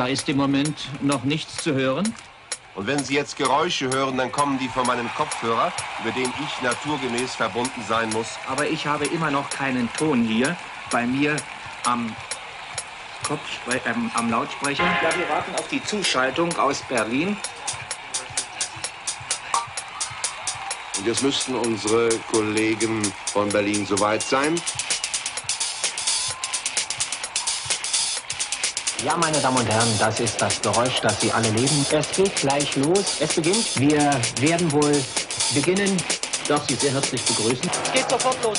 Da ist im Moment noch nichts zu hören. Und wenn Sie jetzt Geräusche hören, dann kommen die von meinem Kopfhörer, über den ich naturgemäß verbunden sein muss. Aber ich habe immer noch keinen Ton hier bei mir am Kopfspre ähm, am Lautsprecher. Ja, wir warten auf die Zuschaltung aus Berlin. Und jetzt müssten unsere Kollegen von Berlin soweit sein. Ja, meine Damen und Herren, das ist das Geräusch, das Sie alle leben. Es geht gleich los. Es beginnt. Wir werden wohl beginnen. Ich darf Sie sehr herzlich begrüßen. Es geht sofort los.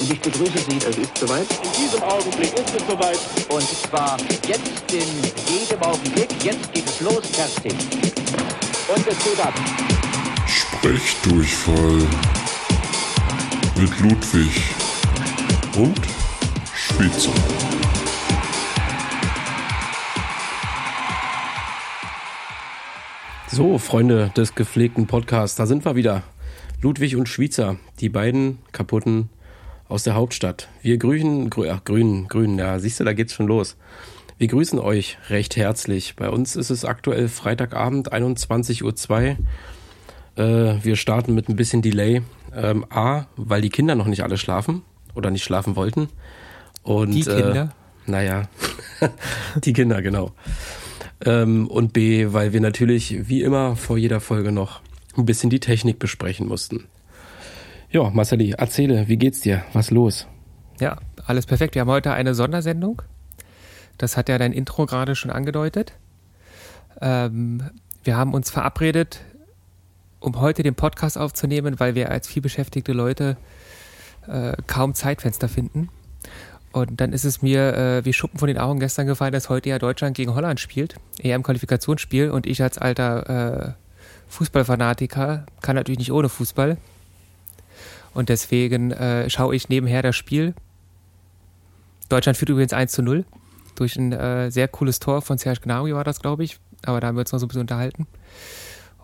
Und ich begrüße Sie, es ist soweit. In diesem Augenblick ist es soweit. Und zwar jetzt in jedem Augenblick. Jetzt geht es los. Fertig. Und es geht ab. Sprechdurchfall mit Ludwig und Schweizer. So, Freunde des gepflegten Podcasts, da sind wir wieder. Ludwig und Schweizer, die beiden kaputten aus der Hauptstadt. Wir grüßen, grü, ach, grün, grün, ja, siehst du, da geht's schon los. Wir grüßen euch recht herzlich. Bei uns ist es aktuell Freitagabend, 21.02 Uhr. Äh, wir starten mit ein bisschen Delay. Ähm, A, weil die Kinder noch nicht alle schlafen oder nicht schlafen wollten. Und, Die Kinder? Äh, naja, die Kinder, genau. Ähm, und B, weil wir natürlich wie immer vor jeder Folge noch ein bisschen die Technik besprechen mussten. Ja, Marceli, erzähle, wie geht's dir? Was los? Ja, alles perfekt. Wir haben heute eine Sondersendung. Das hat ja dein Intro gerade schon angedeutet. Ähm, wir haben uns verabredet, um heute den Podcast aufzunehmen, weil wir als vielbeschäftigte Leute äh, kaum Zeitfenster finden. Und dann ist es mir äh, wie Schuppen von den Augen gestern gefallen, dass heute ja Deutschland gegen Holland spielt, eher im Qualifikationsspiel. Und ich als alter äh, Fußballfanatiker kann natürlich nicht ohne Fußball. Und deswegen äh, schaue ich nebenher das Spiel. Deutschland führt übrigens 1 zu 0 durch ein äh, sehr cooles Tor von Serge Gnabry war das, glaube ich. Aber da haben wir uns noch so ein bisschen unterhalten.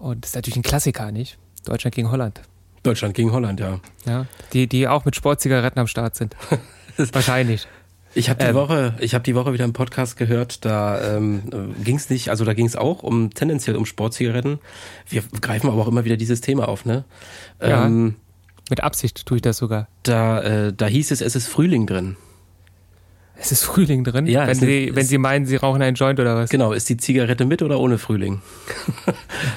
Und das ist natürlich ein Klassiker, nicht? Deutschland gegen Holland. Deutschland gegen Holland, ja. Ja, die, die auch mit Sportzigaretten am Start sind. Wahrscheinlich. Ich habe die Ähm. Woche, ich habe die Woche wieder einen Podcast gehört. Da ähm, ging es nicht, also da ging es auch um tendenziell um Sportzigaretten. Wir greifen aber auch immer wieder dieses Thema auf, ne? Ja. Ähm, Mit Absicht tue ich das sogar. da, äh, da hieß es, es ist Frühling drin. Es ist Frühling drin, Ja, wenn, sie, ist- wenn sie meinen, sie rauchen einen Joint oder was. Genau, ist die Zigarette mit oder ohne Frühling?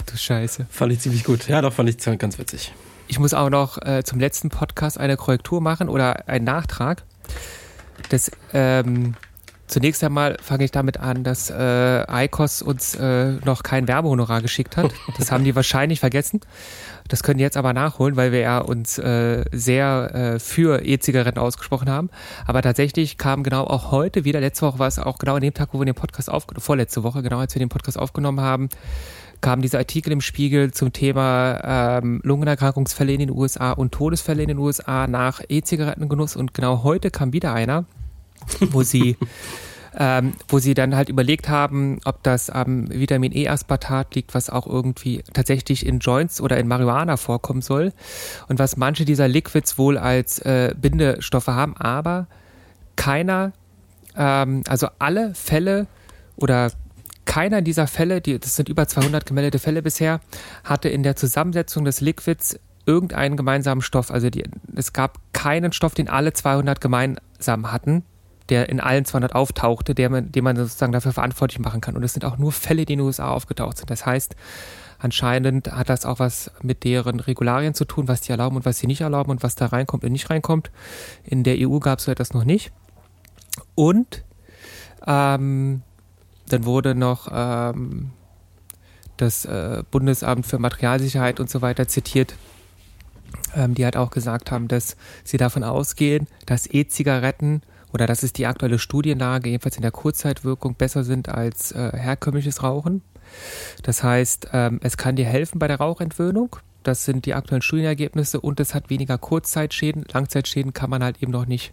Du Scheiße. Fand ich ziemlich gut. Ja, doch, fand ich ganz witzig. Ich muss auch noch äh, zum letzten Podcast eine Korrektur machen oder einen Nachtrag. Das, ähm, zunächst einmal fange ich damit an, dass äh, ICOS uns äh, noch kein Werbehonorar geschickt hat. Das haben die wahrscheinlich vergessen. Das können die jetzt aber nachholen, weil wir ja uns äh, sehr äh, für E-Zigaretten ausgesprochen haben. Aber tatsächlich kam genau auch heute wieder, letzte Woche war es auch genau an dem Tag, wo wir den Podcast aufgenommen vorletzte Woche, genau als wir den Podcast aufgenommen haben, kam dieser Artikel im Spiegel zum Thema ähm, Lungenerkrankungsfälle in den USA und Todesfälle in den USA nach E-Zigarettengenuss. Und genau heute kam wieder einer, wo sie, ähm, wo sie dann halt überlegt haben, ob das am Vitamin E-Aspartat liegt, was auch irgendwie tatsächlich in Joints oder in Marihuana vorkommen soll. Und was manche dieser Liquids wohl als äh, Bindestoffe haben, aber keiner, ähm, also alle Fälle oder keiner dieser Fälle, die, das sind über 200 gemeldete Fälle bisher, hatte in der Zusammensetzung des Liquids irgendeinen gemeinsamen Stoff. Also die, es gab keinen Stoff, den alle 200 gemeinsam hatten, der in allen 200 auftauchte, der man, den man sozusagen dafür verantwortlich machen kann. Und es sind auch nur Fälle, die in den USA aufgetaucht sind. Das heißt, anscheinend hat das auch was mit deren Regularien zu tun, was die erlauben und was sie nicht erlauben und was da reinkommt und nicht reinkommt. In der EU gab es so etwas noch nicht. Und ähm, dann wurde noch ähm, das äh, Bundesamt für Materialsicherheit und so weiter zitiert, ähm, die halt auch gesagt haben, dass sie davon ausgehen, dass E-Zigaretten oder das ist die aktuelle Studienlage, jedenfalls in der Kurzzeitwirkung, besser sind als äh, herkömmliches Rauchen. Das heißt, ähm, es kann dir helfen bei der Rauchentwöhnung. Das sind die aktuellen Studienergebnisse und es hat weniger Kurzzeitschäden. Langzeitschäden kann man halt eben noch nicht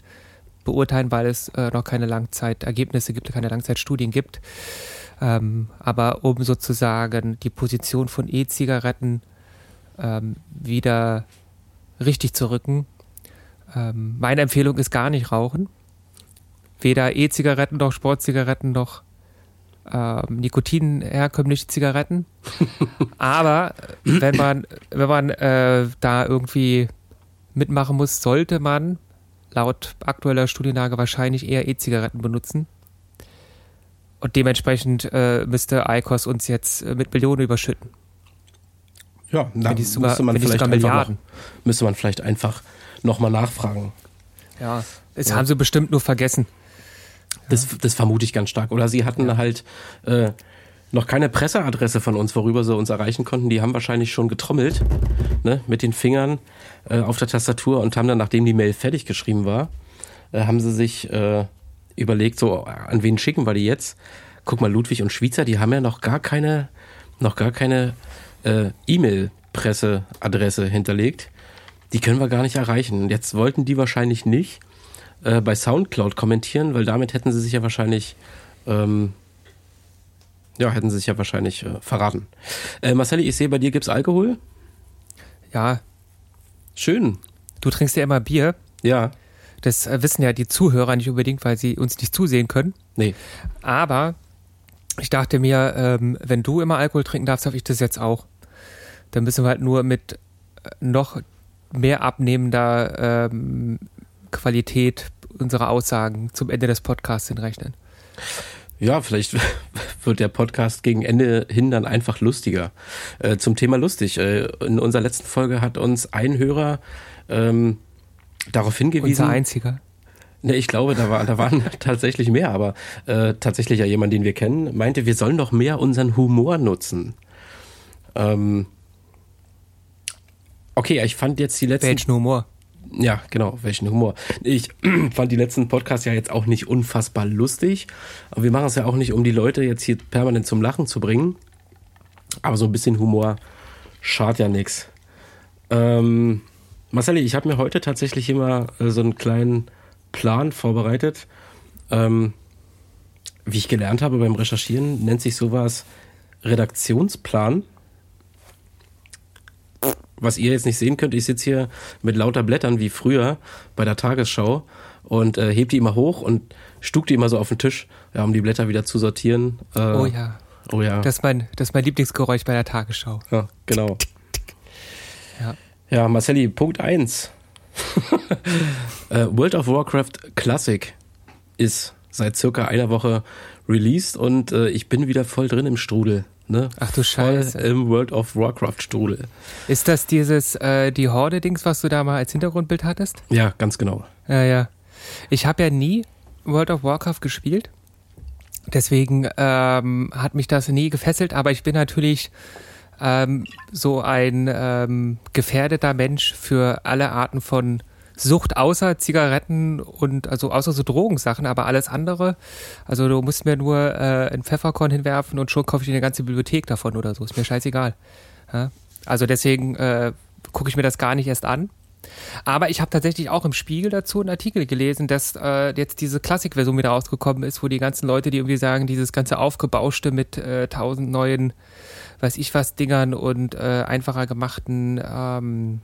beurteilen, weil es äh, noch keine Langzeitergebnisse gibt, keine Langzeitstudien gibt. Ähm, aber um sozusagen die Position von E-Zigaretten ähm, wieder richtig zu rücken, ähm, meine Empfehlung ist gar nicht rauchen. Weder E-Zigaretten noch Sportzigaretten noch äh, Nikotin herkömmliche Zigaretten. Aber wenn man, wenn man äh, da irgendwie mitmachen muss, sollte man laut aktueller Studienlage wahrscheinlich eher E-Zigaretten benutzen. Und dementsprechend äh, müsste ICOS uns jetzt äh, mit Millionen überschütten. Ja, da Wenn die sogar- müsste man vielleicht einfach noch, müsste man vielleicht einfach nochmal nachfragen. Ja, das Ja. haben sie bestimmt nur vergessen. Das, das vermute ich ganz stark. Oder sie hatten halt äh, noch keine Presseadresse von uns, worüber sie uns erreichen konnten. Die haben wahrscheinlich schon getrommelt ne, mit den Fingern äh, auf der Tastatur und haben dann, nachdem die Mail fertig geschrieben war, äh, haben sie sich äh, überlegt, so an wen schicken wir die jetzt? Guck mal, Ludwig und Schweizer, die haben ja noch gar keine, noch gar keine äh, E-Mail-Presseadresse hinterlegt. Die können wir gar nicht erreichen. Jetzt wollten die wahrscheinlich nicht äh, bei Soundcloud kommentieren, weil damit hätten sie sich ja wahrscheinlich, ähm, ja, hätten sie sich ja wahrscheinlich äh, verraten. Äh, Marcelli, ich sehe, bei dir gibt's Alkohol. Ja, Schön. du trinkst ja immer Bier. Ja. Das äh, wissen ja die Zuhörer nicht unbedingt, weil sie uns nicht zusehen können. Nee. Aber ich dachte mir, ähm, wenn du immer Alkohol trinken darfst, darf ich das jetzt auch. Dann müssen wir halt nur mit äh, noch mehr abnehmender ähm, Qualität unserer Aussagen zum Ende des Podcasts hinrechnen. Ja, vielleicht wird der Podcast gegen Ende hin dann einfach lustiger. Äh, zum Thema lustig. Äh, in unserer letzten Folge hat uns ein Hörer ähm, darauf hingewiesen. Unser einziger. Ne, ich glaube, da, war, da waren tatsächlich mehr, aber äh, tatsächlich ja jemand, den wir kennen, meinte, wir sollen doch mehr unseren Humor nutzen. Ähm, okay, ich fand jetzt die letzten. Welchen Humor? Ja, genau, welchen Humor. Ich fand die letzten Podcasts ja jetzt auch nicht unfassbar lustig, aber wir machen es ja auch nicht, um die Leute jetzt hier permanent zum Lachen zu bringen. Aber so ein bisschen Humor schadet ja nix. Ähm, Marcelli, ich habe mir heute tatsächlich immer äh, so einen kleinen Plan vorbereitet. Ähm, wie ich gelernt habe beim Recherchieren, nennt sich sowas Redaktionsplan. Was ihr jetzt nicht sehen könnt, ich sitze hier mit lauter Blättern wie früher bei der Tagesschau und äh, heb die immer hoch und stuck die immer so auf den Tisch, ja, um die Blätter wieder zu sortieren. Äh, Oh ja. Oh ja. Das ist mein, das ist mein Lieblingsgeräusch bei der Tagesschau. Ja, genau. Ja. Ja, Marcelli, Punkt 1. äh, World of Warcraft Classic ist seit circa einer Woche released und äh, ich bin wieder voll drin im Strudel. Ne? Ach du voll Scheiße. im World of Warcraft Strudel. Ist das dieses, äh, die Horde-Dings, was du da mal als Hintergrundbild hattest? Ja, ganz genau. Ja, ja. Ich habe ja nie World of Warcraft gespielt. Deswegen ähm, hat mich das nie gefesselt, aber ich bin natürlich ähm, so ein ähm, gefährdeter Mensch für alle Arten von Sucht, außer Zigaretten und also außer so Drogensachen, aber alles andere. Also du musst mir nur äh, ein Pfefferkorn hinwerfen und schon kaufe ich dir eine ganze Bibliothek davon oder so. Ist mir scheißegal. Ja? Also deswegen äh, gucke ich mir das gar nicht erst an. Aber ich habe tatsächlich auch im Spiegel dazu einen Artikel gelesen, dass äh, jetzt diese Klassikversion wieder rausgekommen ist, wo die ganzen Leute, die irgendwie sagen, dieses ganze Aufgebauschte mit äh, tausend neuen, weiß ich was, Dingern und äh, einfacher gemachten, ähm,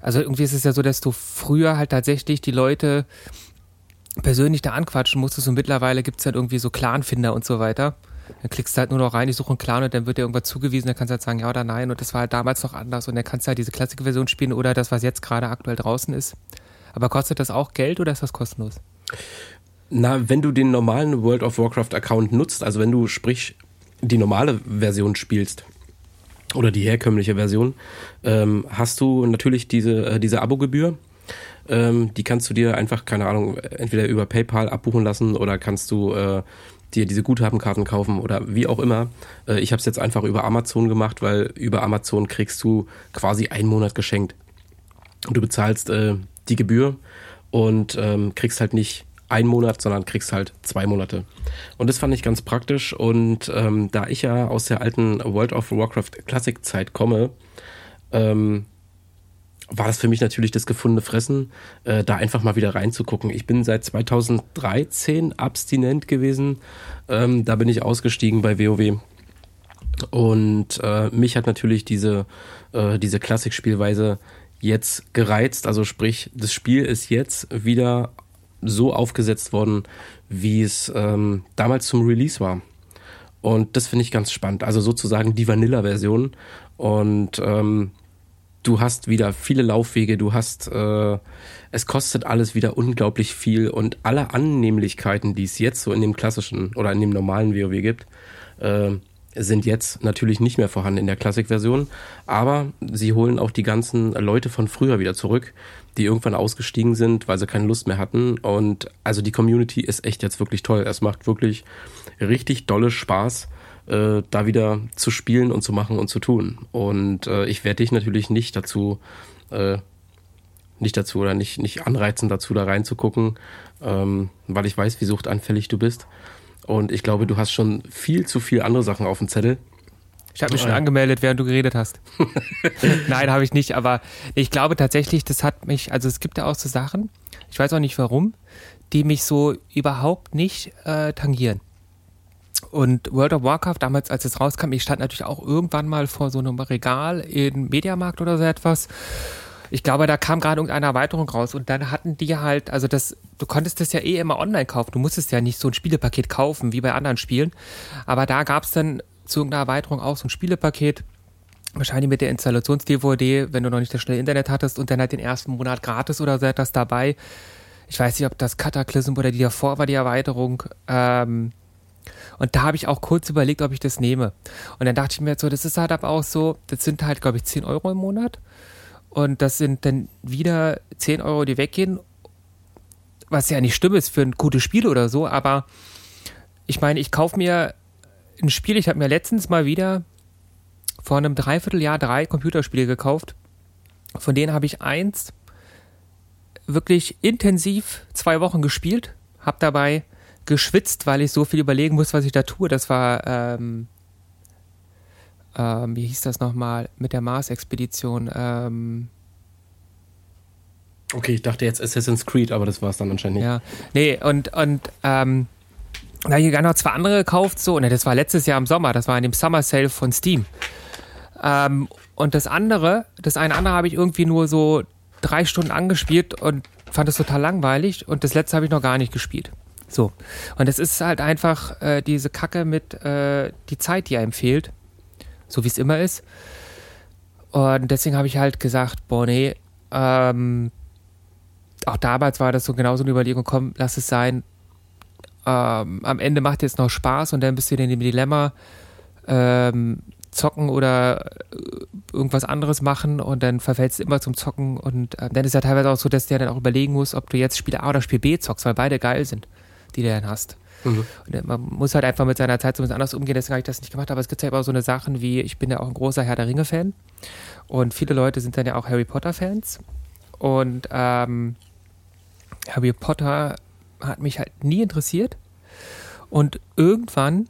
also irgendwie ist es ja so, dass du früher halt tatsächlich die Leute persönlich da anquatschen musstest und mittlerweile gibt es halt irgendwie so Clanfinder und so weiter. Dann klickst du halt nur noch rein, ich suche einen Clan und dann wird dir irgendwas zugewiesen, dann kannst du halt sagen ja oder nein und das war halt damals noch anders und dann kannst du halt diese Klassikversion spielen oder das, was jetzt gerade aktuell draußen ist. Aber kostet das auch Geld oder ist das kostenlos? Na, wenn du den normalen World of Warcraft Account nutzt, also wenn du sprich die normale Version spielst oder die herkömmliche Version, ähm, hast du natürlich diese, äh, diese Abogebühr. Ähm, die kannst du dir einfach, keine Ahnung, entweder über PayPal abbuchen lassen oder kannst du äh, dir diese Guthabenkarten kaufen oder wie auch immer. Äh, ich habe es jetzt einfach über Amazon gemacht, weil über Amazon kriegst du quasi einen Monat geschenkt. Und du bezahlst äh, die Gebühr und ähm, kriegst halt nicht einen Monat, sondern kriegst halt zwei Monate. Und das fand ich ganz praktisch. Und ähm, da ich ja aus der alten World of Warcraft Classic Zeit komme, ähm, war das für mich natürlich das gefundene Fressen, äh, da einfach mal wieder reinzugucken. Ich bin seit 2013 abstinent gewesen. Ähm, da bin ich ausgestiegen bei WoW. Und äh, mich hat natürlich diese, äh, diese Klassikspielweise jetzt gereizt. Also sprich, das Spiel ist jetzt wieder so aufgesetzt worden, wie es ähm, damals zum Release war. Und das finde ich ganz spannend. Also sozusagen die Vanilla-Version. Und ähm, du hast wieder viele Laufwege, du hast, äh, es kostet alles wieder unglaublich viel und alle Annehmlichkeiten, die es jetzt so in dem klassischen oder in dem normalen WoW gibt, äh, sind jetzt natürlich nicht mehr vorhanden in der Classic-Version, aber sie holen auch die ganzen Leute von früher wieder zurück, die irgendwann ausgestiegen sind, weil sie keine Lust mehr hatten. Und also die Community ist echt jetzt wirklich toll. Es macht wirklich richtig dolle Spaß, äh, da wieder zu spielen und zu machen und zu tun. Und äh, ich werde dich natürlich nicht dazu, äh, nicht dazu oder nicht, nicht anreizen, dazu da reinzugucken, ähm, weil ich weiß, wie suchtanfällig du bist. Und ich glaube, du hast schon viel zu viel andere Sachen auf dem Zettel. Ich habe mich schon angemeldet, während du geredet hast. Nein, habe ich nicht, aber ich glaube tatsächlich, das hat mich, also es gibt ja auch so Sachen, ich weiß auch nicht warum, die mich so überhaupt nicht äh, tangieren. Und World of Warcraft, damals, als es rauskam, ich stand natürlich auch irgendwann mal vor so einem Regal in Mediamarkt oder so etwas. Ich glaube, da kam gerade irgendeine Erweiterung raus und dann hatten die halt, also das, du konntest das ja eh immer online kaufen. Du musstest ja nicht so ein Spielepaket kaufen wie bei anderen Spielen. Aber da gab es dann zu irgendeiner Erweiterung auch so ein Spielepaket. Wahrscheinlich mit der Installations-DVD, wenn du noch nicht das schnelle Internet hattest und dann halt den ersten Monat gratis oder so etwas dabei. Ich weiß nicht, ob das Cataclysm oder die davor war, die Erweiterung. Ähm, und da habe ich auch kurz überlegt, ob ich das nehme. Und dann dachte ich mir so, das ist halt aber auch so, das sind halt, glaube ich, 10 Euro im Monat. Und das sind dann wieder 10 Euro, die weggehen. Was ja nicht schlimm ist für ein gutes Spiel oder so, aber ich meine, ich kaufe mir ein Spiel, ich habe mir letztens mal wieder vor einem Dreivierteljahr drei Computerspiele gekauft. Von denen habe ich eins wirklich intensiv zwei Wochen gespielt, habe dabei geschwitzt, weil ich so viel überlegen muss, was ich da tue. Das war, ähm, ähm, wie hieß das nochmal, mit der Mars-Expedition. Ähm, okay, ich dachte jetzt Assassin's Creed, aber das war es dann anscheinend nicht. Ja, nee, und, und ähm, da habe ich gar noch zwei andere gekauft, so, ne, das war letztes Jahr im Sommer, das war in dem Summer Sale von Steam. Ähm, und das andere, das eine andere habe ich irgendwie nur so drei Stunden angespielt und fand es total langweilig und das letzte habe ich noch gar nicht gespielt. So. Und es ist halt einfach äh, diese Kacke mit äh, die Zeit, die einem fehlt. So wie es immer ist. Und deswegen habe ich halt gesagt, boah, nee, ähm, auch damals war das so genauso eine Überlegung, komm, lass es sein, ähm, am Ende macht jetzt noch Spaß und dann bist du in dem Dilemma, ähm, zocken oder äh, irgendwas anderes machen und dann verfällst du immer zum Zocken und äh, dann ist ja teilweise auch so, dass der dann auch überlegen muss, ob du jetzt Spiel A oder Spiel B zockst, weil beide geil sind, die du dann hast. Mhm. Man muss halt einfach mit seiner Zeit so ein bisschen anders umgehen, deswegen habe ich das nicht gemacht, aber es gibt ja immer so eine Sachen wie, ich bin ja auch ein großer Herr der Ringe-Fan und viele Leute sind dann ja auch Harry Potter-Fans und ähm, Harry Potter hat mich halt nie interessiert. Und irgendwann.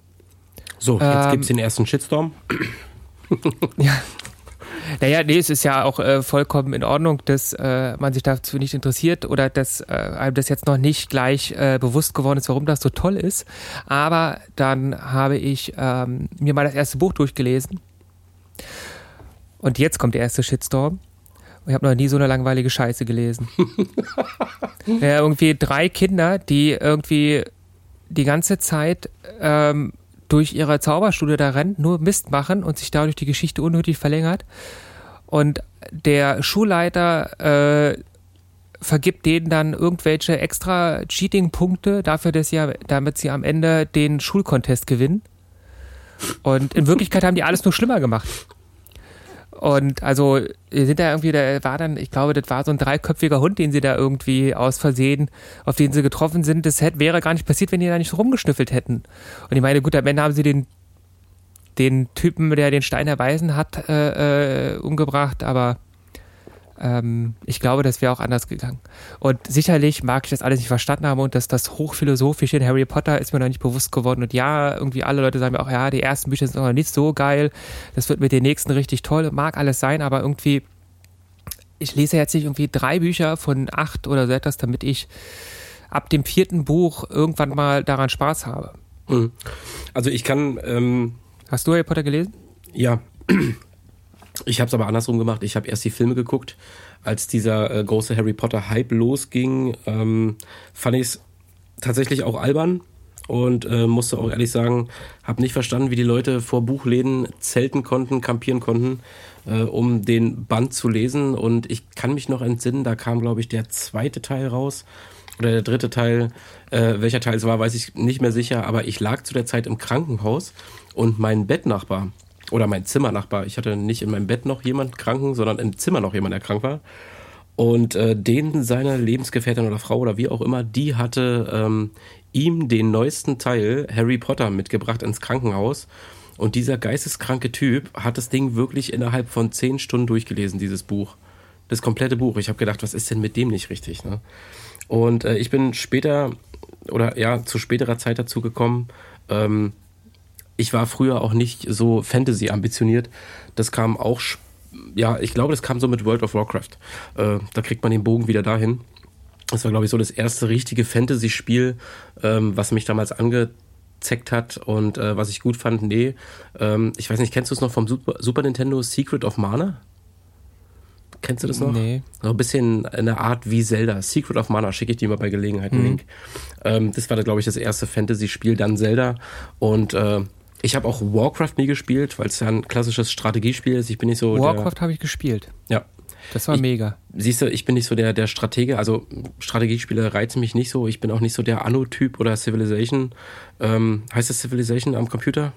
So, jetzt ähm, gibt es den ersten Shitstorm. ja. Naja, nee, es ist ja auch äh, vollkommen in Ordnung, dass äh, man sich dazu nicht interessiert oder dass äh, einem das jetzt noch nicht gleich äh, bewusst geworden ist, warum das so toll ist. Aber dann habe ich ähm, mir mal das erste Buch durchgelesen. Und jetzt kommt der erste Shitstorm. Ich habe noch nie so eine langweilige Scheiße gelesen. ja, irgendwie drei Kinder, die irgendwie die ganze Zeit ähm, durch ihre Zauberstudie da rennen, nur Mist machen und sich dadurch die Geschichte unnötig verlängert. Und der Schulleiter äh, vergibt denen dann irgendwelche extra Cheating-Punkte dafür, dass sie, damit sie am Ende den Schulcontest gewinnen. Und in Wirklichkeit haben die alles nur schlimmer gemacht. Und also sind da irgendwie, da war dann, ich glaube, das war so ein dreiköpfiger Hund, den sie da irgendwie aus Versehen, auf den sie getroffen sind. Das hätte, wäre gar nicht passiert, wenn die da nicht rumgeschnüffelt hätten. Und ich meine, gut, am Ende haben sie den, den Typen, der den Stein erweisen hat, äh, äh, umgebracht, aber ähm, ich glaube, das wäre auch anders gegangen. Und sicherlich mag ich das alles nicht verstanden haben und dass das Hochphilosophische in Harry Potter ist mir noch nicht bewusst geworden. Und ja, irgendwie alle Leute sagen mir auch, ja, die ersten Bücher sind noch nicht so geil. Das wird mit den nächsten richtig toll. Mag alles sein, aber irgendwie, ich lese jetzt nicht irgendwie drei Bücher von acht oder so etwas, damit ich ab dem vierten Buch irgendwann mal daran Spaß habe. Mhm. Also ich kann. Ähm Hast du Harry Potter gelesen? Ja. Ich habe es aber andersrum gemacht. Ich habe erst die Filme geguckt. Als dieser äh, große Harry Potter Hype losging, ähm, fand ich es tatsächlich auch albern und äh, musste auch ehrlich sagen, habe nicht verstanden, wie die Leute vor Buchläden zelten konnten, kampieren konnten, äh, um den Band zu lesen. Und ich kann mich noch entsinnen, da kam, glaube ich, der zweite Teil raus oder der dritte Teil. Äh, welcher Teil es war, weiß ich nicht mehr sicher, aber ich lag zu der Zeit im Krankenhaus und mein Bettnachbar oder mein Zimmernachbar, ich hatte nicht in meinem Bett noch jemand kranken, sondern im Zimmer noch jemand, der krank war. Und äh, den seine Lebensgefährtin oder Frau oder wie auch immer, die hatte ähm, ihm den neuesten Teil Harry Potter mitgebracht ins Krankenhaus. Und dieser geisteskranke Typ hat das Ding wirklich innerhalb von zehn Stunden durchgelesen, dieses Buch. Das komplette Buch. Ich habe gedacht, was ist denn mit dem nicht richtig? Ne? Und äh, ich bin später oder ja zu späterer Zeit dazu gekommen. Ähm, ich war früher auch nicht so Fantasy ambitioniert. Das kam auch ja, ich glaube, das kam so mit World of Warcraft. Äh, da kriegt man den Bogen wieder dahin. Das war, glaube ich, so das erste richtige Fantasy-Spiel, ähm, was mich damals angezeckt hat und äh, was ich gut fand. Nee, ähm, ich weiß nicht, kennst du es noch vom Super, Super, Nintendo Secret of Mana? Kennst du das noch? Nee. So ein bisschen eine Art wie Zelda. Secret of Mana schicke ich dir mal bei Gelegenheit einen mhm. Link. Ähm, das war, glaube ich, das erste Fantasy-Spiel, dann Zelda. Und äh, ich habe auch Warcraft nie gespielt, weil es ja ein klassisches Strategiespiel ist. Ich bin nicht so. Warcraft habe ich gespielt. Ja. Das war ich, mega. Siehst du, ich bin nicht so der, der Stratege, also Strategiespiele reizen mich nicht so. Ich bin auch nicht so der Anno-Typ oder Civilization. Ähm, heißt das Civilization am Computer?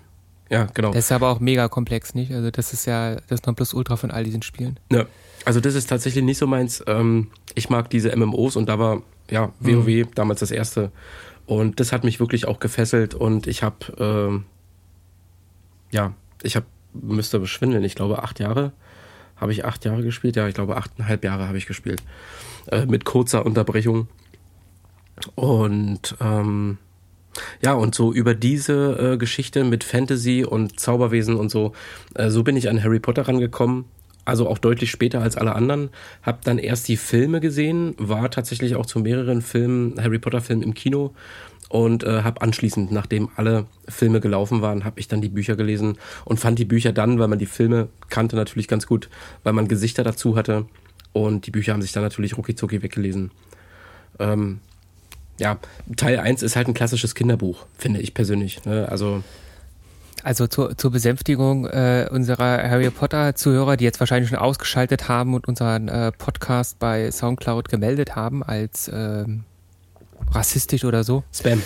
Ja, genau. Das ist aber auch mega komplex, nicht? Also das ist ja das Nonplusultra von all diesen Spielen. Ja, also das ist tatsächlich nicht so meins. Ähm, ich mag diese MMOs und da war, ja, WoW mhm. damals das erste. Und das hat mich wirklich auch gefesselt und ich habe ähm, ja, ich habe, müsste beschwindeln, ich glaube acht Jahre. Habe ich acht Jahre gespielt? Ja, ich glaube achteinhalb Jahre habe ich gespielt. Äh, mit kurzer Unterbrechung. Und ähm, ja, und so über diese äh, Geschichte mit Fantasy und Zauberwesen und so, äh, so bin ich an Harry Potter rangekommen. Also auch deutlich später als alle anderen. Hab dann erst die Filme gesehen, war tatsächlich auch zu mehreren Filmen, Harry Potter Filmen im Kino und äh, habe anschließend, nachdem alle Filme gelaufen waren, habe ich dann die Bücher gelesen und fand die Bücher dann, weil man die Filme kannte, natürlich ganz gut, weil man Gesichter dazu hatte und die Bücher haben sich dann natürlich rucki weggelesen. Ähm, ja, Teil 1 ist halt ein klassisches Kinderbuch, finde ich persönlich. Ne? Also also zur, zur Besänftigung äh, unserer Harry Potter-Zuhörer, die jetzt wahrscheinlich schon ausgeschaltet haben und unseren äh, Podcast bei Soundcloud gemeldet haben als ähm, rassistisch oder so. Spam.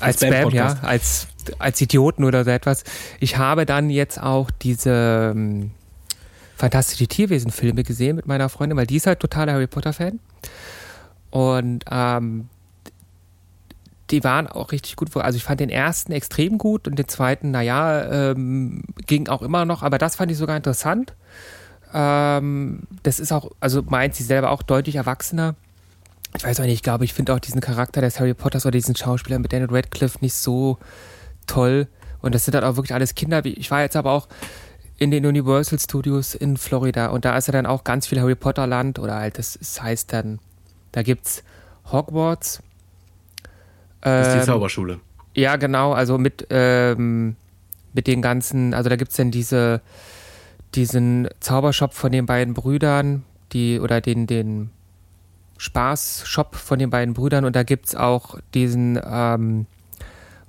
Als Spam, Spam ja, als, als Idioten oder so etwas. Ich habe dann jetzt auch diese ähm, fantastische Tierwesen-Filme gesehen mit meiner Freundin, weil die ist halt totaler Harry Potter-Fan. Und ähm, die waren auch richtig gut. Also ich fand den ersten extrem gut und den zweiten, naja, ähm, ging auch immer noch, aber das fand ich sogar interessant. Ähm, das ist auch, also meint sie selber auch deutlich erwachsener ich weiß auch nicht, ich glaube, ich finde auch diesen Charakter des Harry Potters oder diesen Schauspieler mit Daniel Radcliffe nicht so toll. Und das sind halt auch wirklich alles Kinder. Ich war jetzt aber auch in den Universal Studios in Florida und da ist ja dann auch ganz viel Harry Potter Land oder halt, das, das heißt dann, da gibt's Hogwarts. Das ist die ähm, Zauberschule. Ja, genau, also mit, ähm, mit den ganzen, also da gibt's dann diese, diesen Zaubershop von den beiden Brüdern, die, oder den, den, Spaß-Shop von den beiden Brüdern. Und da gibt es auch diesen ähm,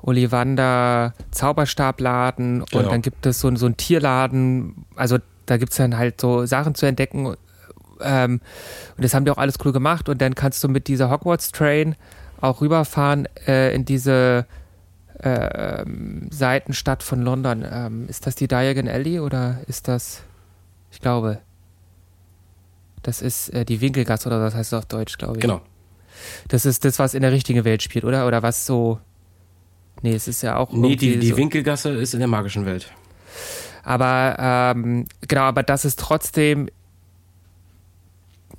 Ollivander Zauberstabladen. Und genau. dann gibt es so, so einen Tierladen, also da gibt es dann halt so Sachen zu entdecken. Ähm, und das haben die auch alles cool gemacht. Und dann kannst du mit dieser Hogwarts Train auch rüberfahren äh, in diese äh, Seitenstadt von London. Ähm, ist das die Diagon Alley oder ist das, ich glaube, das ist äh, die Winkelgasse oder was heißt es auf Deutsch, glaube ich. Genau. Das ist das, was in der richtigen Welt spielt, oder? Oder was so. Nee, es ist ja auch. Nee, die, die so Winkelgasse ist in der magischen Welt. Aber, ähm, genau, aber das ist trotzdem.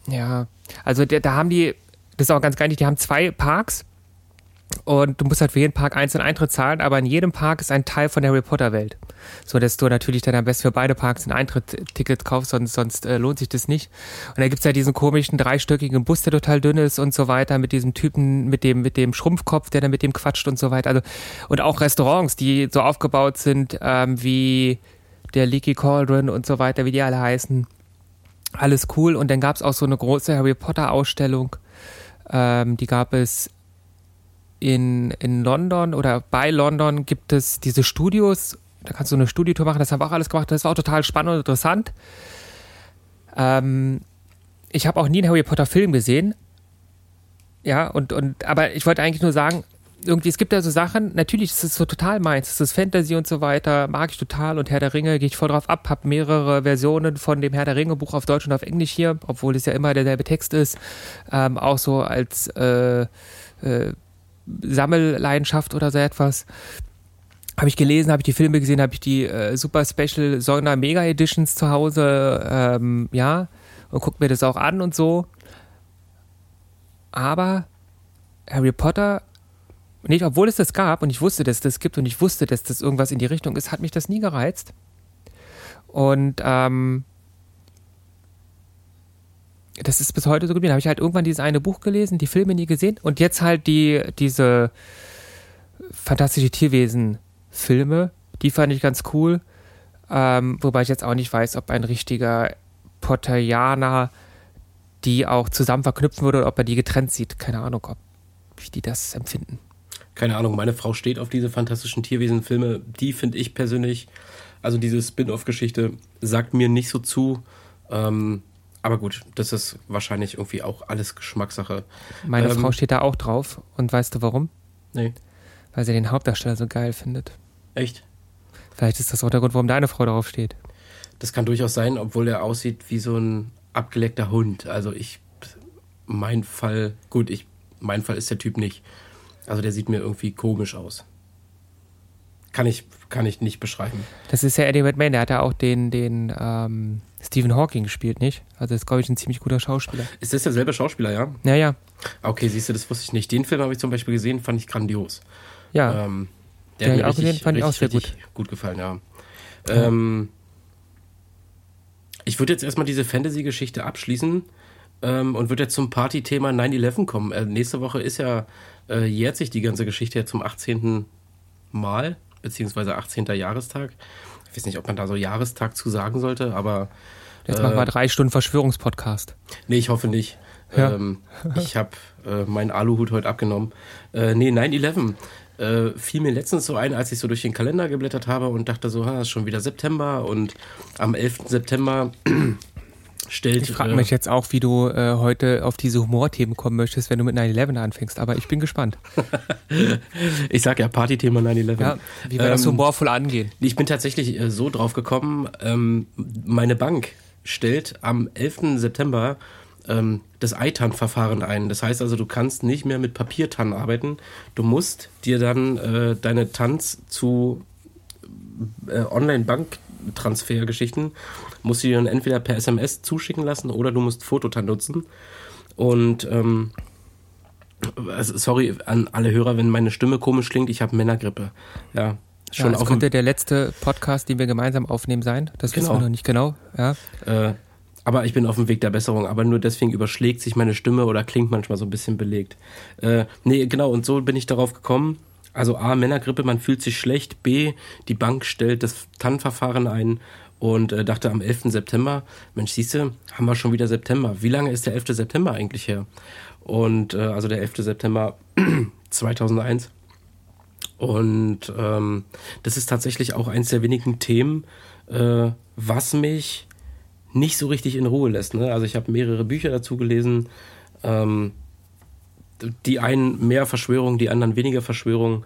Ja, also da, da haben die. Das ist auch ganz geil, die haben zwei Parks und du musst halt für jeden Park einzeln Eintritt zahlen, aber in jedem Park ist ein Teil von der Harry Potter Welt. So dass du natürlich dann am besten für beide Parks ein Eintritt-Ticket kaufst, sonst, sonst äh, lohnt sich das nicht. Und da gibt's ja diesen komischen dreistöckigen Bus, der total dünn ist und so weiter, mit diesem Typen, mit dem, mit dem Schrumpfkopf, der dann mit dem quatscht und so weiter. Also, und auch Restaurants, die so aufgebaut sind, ähm, wie der Leaky Cauldron und so weiter, wie die alle heißen. Alles cool. Und dann gab's auch so eine große Harry Potter Ausstellung. Ähm, die gab es in, in London oder bei London gibt es diese Studios, da kannst du eine Studiotour machen, das haben wir auch alles gemacht, das war auch total spannend und interessant. Ähm, ich habe auch nie einen Harry Potter Film gesehen. Ja, und, und, aber ich wollte eigentlich nur sagen, irgendwie, es gibt ja so Sachen, natürlich ist es so total meins, es ist Fantasy und so weiter, mag ich total. Und Herr der Ringe gehe ich voll drauf ab, habe mehrere Versionen von dem Herr der Ringe Buch auf Deutsch und auf Englisch hier, obwohl es ja immer derselbe Text ist, ähm, auch so als äh, äh, Sammelleidenschaft oder so etwas. Habe ich gelesen, habe ich die Filme gesehen, habe ich die äh, Super Special Sonder Mega Editions zu Hause, ähm, ja, und gucke mir das auch an und so. Aber Harry Potter, nicht, obwohl es das gab und ich wusste, dass das gibt und ich wusste, dass das irgendwas in die Richtung ist, hat mich das nie gereizt. Und ähm, das ist bis heute so geblieben. Da habe ich halt irgendwann dieses eine Buch gelesen, die Filme nie gesehen und jetzt halt die, diese fantastische Tierwesen-Filme, die fand ich ganz cool. Ähm, wobei ich jetzt auch nicht weiß, ob ein richtiger Potterianer die auch zusammen verknüpfen würde oder ob er die getrennt sieht. Keine Ahnung, ob wie die das empfinden. Keine Ahnung, meine Frau steht auf diese fantastischen Tierwesen-Filme. Die finde ich persönlich, also diese Spin-off-Geschichte, sagt mir nicht so zu. Ähm, aber gut, das ist wahrscheinlich irgendwie auch alles Geschmackssache. Meine Ähm, Frau steht da auch drauf und weißt du warum? Nee, Weil sie den Hauptdarsteller so geil findet. echt? Vielleicht ist das auch der Grund, warum deine Frau darauf steht. Das kann durchaus sein, obwohl er aussieht wie so ein abgeleckter Hund. Also ich, mein Fall, gut, ich, mein Fall ist der Typ nicht. Also der sieht mir irgendwie komisch aus. Kann ich, kann ich nicht beschreiben. Das ist ja Eddie Redmayne, der hat ja auch den, den ähm, Stephen Hawking gespielt, nicht? Also das ist, glaube ich, ein ziemlich guter Schauspieler. Ist das derselbe Schauspieler, ja? Ja, ja. Okay, siehst du, das wusste ich nicht. Den Film habe ich zum Beispiel gesehen, fand ich grandios. Ja. Ähm, Den der ich hat mir auch gesehen, fand ich auch richtig, sehr richtig gut gefallen, ja. Ähm, ich würde jetzt erstmal diese Fantasy-Geschichte abschließen ähm, und würde jetzt zum Party-Thema 9-11 kommen. Äh, nächste Woche ist ja, äh, jährt sich die ganze Geschichte ja zum 18. Mal, beziehungsweise 18. Jahrestag. Ich weiß nicht, ob man da so Jahrestag zu sagen sollte, aber Jetzt äh, machen wir drei Stunden Verschwörungspodcast. Nee, ich hoffe nicht. Ja. Ähm, ich habe äh, meinen Aluhut heute abgenommen. Äh, nee, 9-11 äh, fiel mir letztens so ein, als ich so durch den Kalender geblättert habe und dachte so, ha, ist schon wieder September und am 11. September stellt... Ich frage äh, mich jetzt auch, wie du äh, heute auf diese Humorthemen kommen möchtest, wenn du mit 9-11 anfängst. Aber ich bin gespannt. ich sag ja Partythema 9-11. Ja, wie wir das Ähm, humorvoll angehen. Ich bin tatsächlich äh, so drauf gekommen, ähm, meine Bank stellt am 11. September ähm, das ITAN-Verfahren ein. Das heißt also, du kannst nicht mehr mit Papiertannen arbeiten. Du musst dir dann äh, deine Tanz zu äh, Online-Banktransfer-Geschichten, musst du dir dann entweder per SMS zuschicken lassen oder du musst Fototan nutzen. Und ähm, also, sorry an alle Hörer, wenn meine Stimme komisch klingt, ich habe Männergrippe. Ja, Schon ja, das könnte der letzte Podcast, den wir gemeinsam aufnehmen, sein. Das wissen Genau. wir noch nicht genau. Ja. Äh, aber ich bin auf dem Weg der Besserung. Aber nur deswegen überschlägt sich meine Stimme oder klingt manchmal so ein bisschen belegt. Äh, nee, genau, und so bin ich darauf gekommen. Also A, Männergrippe, man fühlt sich schlecht. B, die Bank stellt das TAN-Verfahren ein und äh, dachte am 11. September, Mensch, siehste, haben wir schon wieder September. Wie lange ist der 11. September eigentlich her? Und äh, also der 11. September 2001. Und ähm, das ist tatsächlich auch eins der wenigen Themen, äh, was mich nicht so richtig in Ruhe lässt. Ne? Also ich habe mehrere Bücher dazu gelesen. Ähm, die einen mehr Verschwörung, die anderen weniger Verschwörung.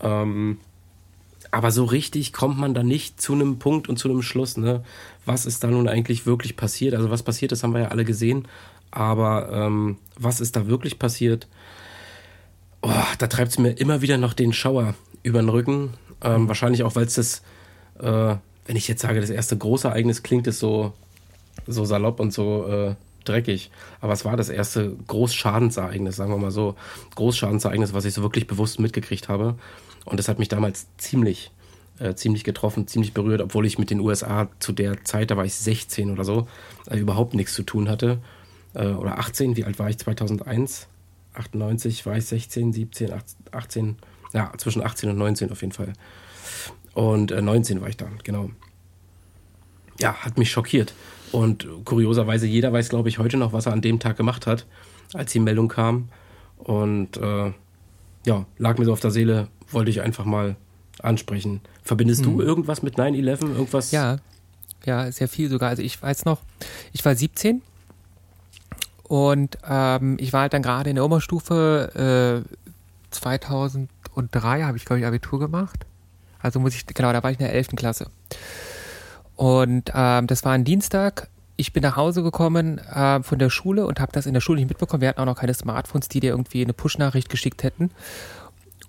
Ähm, aber so richtig kommt man da nicht zu einem Punkt und zu einem Schluss. Ne? Was ist da nun eigentlich wirklich passiert? Also was passiert ist, haben wir ja alle gesehen. Aber ähm, was ist da wirklich passiert? Oh, da treibt es mir immer wieder noch den Schauer über den Rücken. Ähm, wahrscheinlich auch, weil es das, äh, wenn ich jetzt sage, das erste große Ereignis klingt es so, so salopp und so äh, dreckig. Aber es war das erste Großschadensereignis, sagen wir mal so. Großschadensereignis, was ich so wirklich bewusst mitgekriegt habe. Und das hat mich damals ziemlich, äh, ziemlich getroffen, ziemlich berührt, obwohl ich mit den USA zu der Zeit, da war ich 16 oder so, äh, überhaupt nichts zu tun hatte. Äh, oder 18, wie alt war ich 2001? 98 war ich 16, 17, 18, ja, zwischen 18 und 19 auf jeden Fall. Und äh, 19 war ich dann, genau. Ja, hat mich schockiert. Und kurioserweise, jeder weiß, glaube ich, heute noch, was er an dem Tag gemacht hat, als die Meldung kam. Und äh, ja, lag mir so auf der Seele, wollte ich einfach mal ansprechen. Verbindest du irgendwas mit 9-11? Irgendwas? Ja, ja, sehr viel sogar. Also ich weiß noch, ich war 17 und ähm, ich war halt dann gerade in der Oberstufe. Äh, 2003 habe ich, glaube ich, Abitur gemacht. Also muss ich, genau, da war ich in der 11. Klasse. Und ähm, das war ein Dienstag. Ich bin nach Hause gekommen äh, von der Schule und habe das in der Schule nicht mitbekommen. Wir hatten auch noch keine Smartphones, die dir irgendwie eine Push-Nachricht geschickt hätten.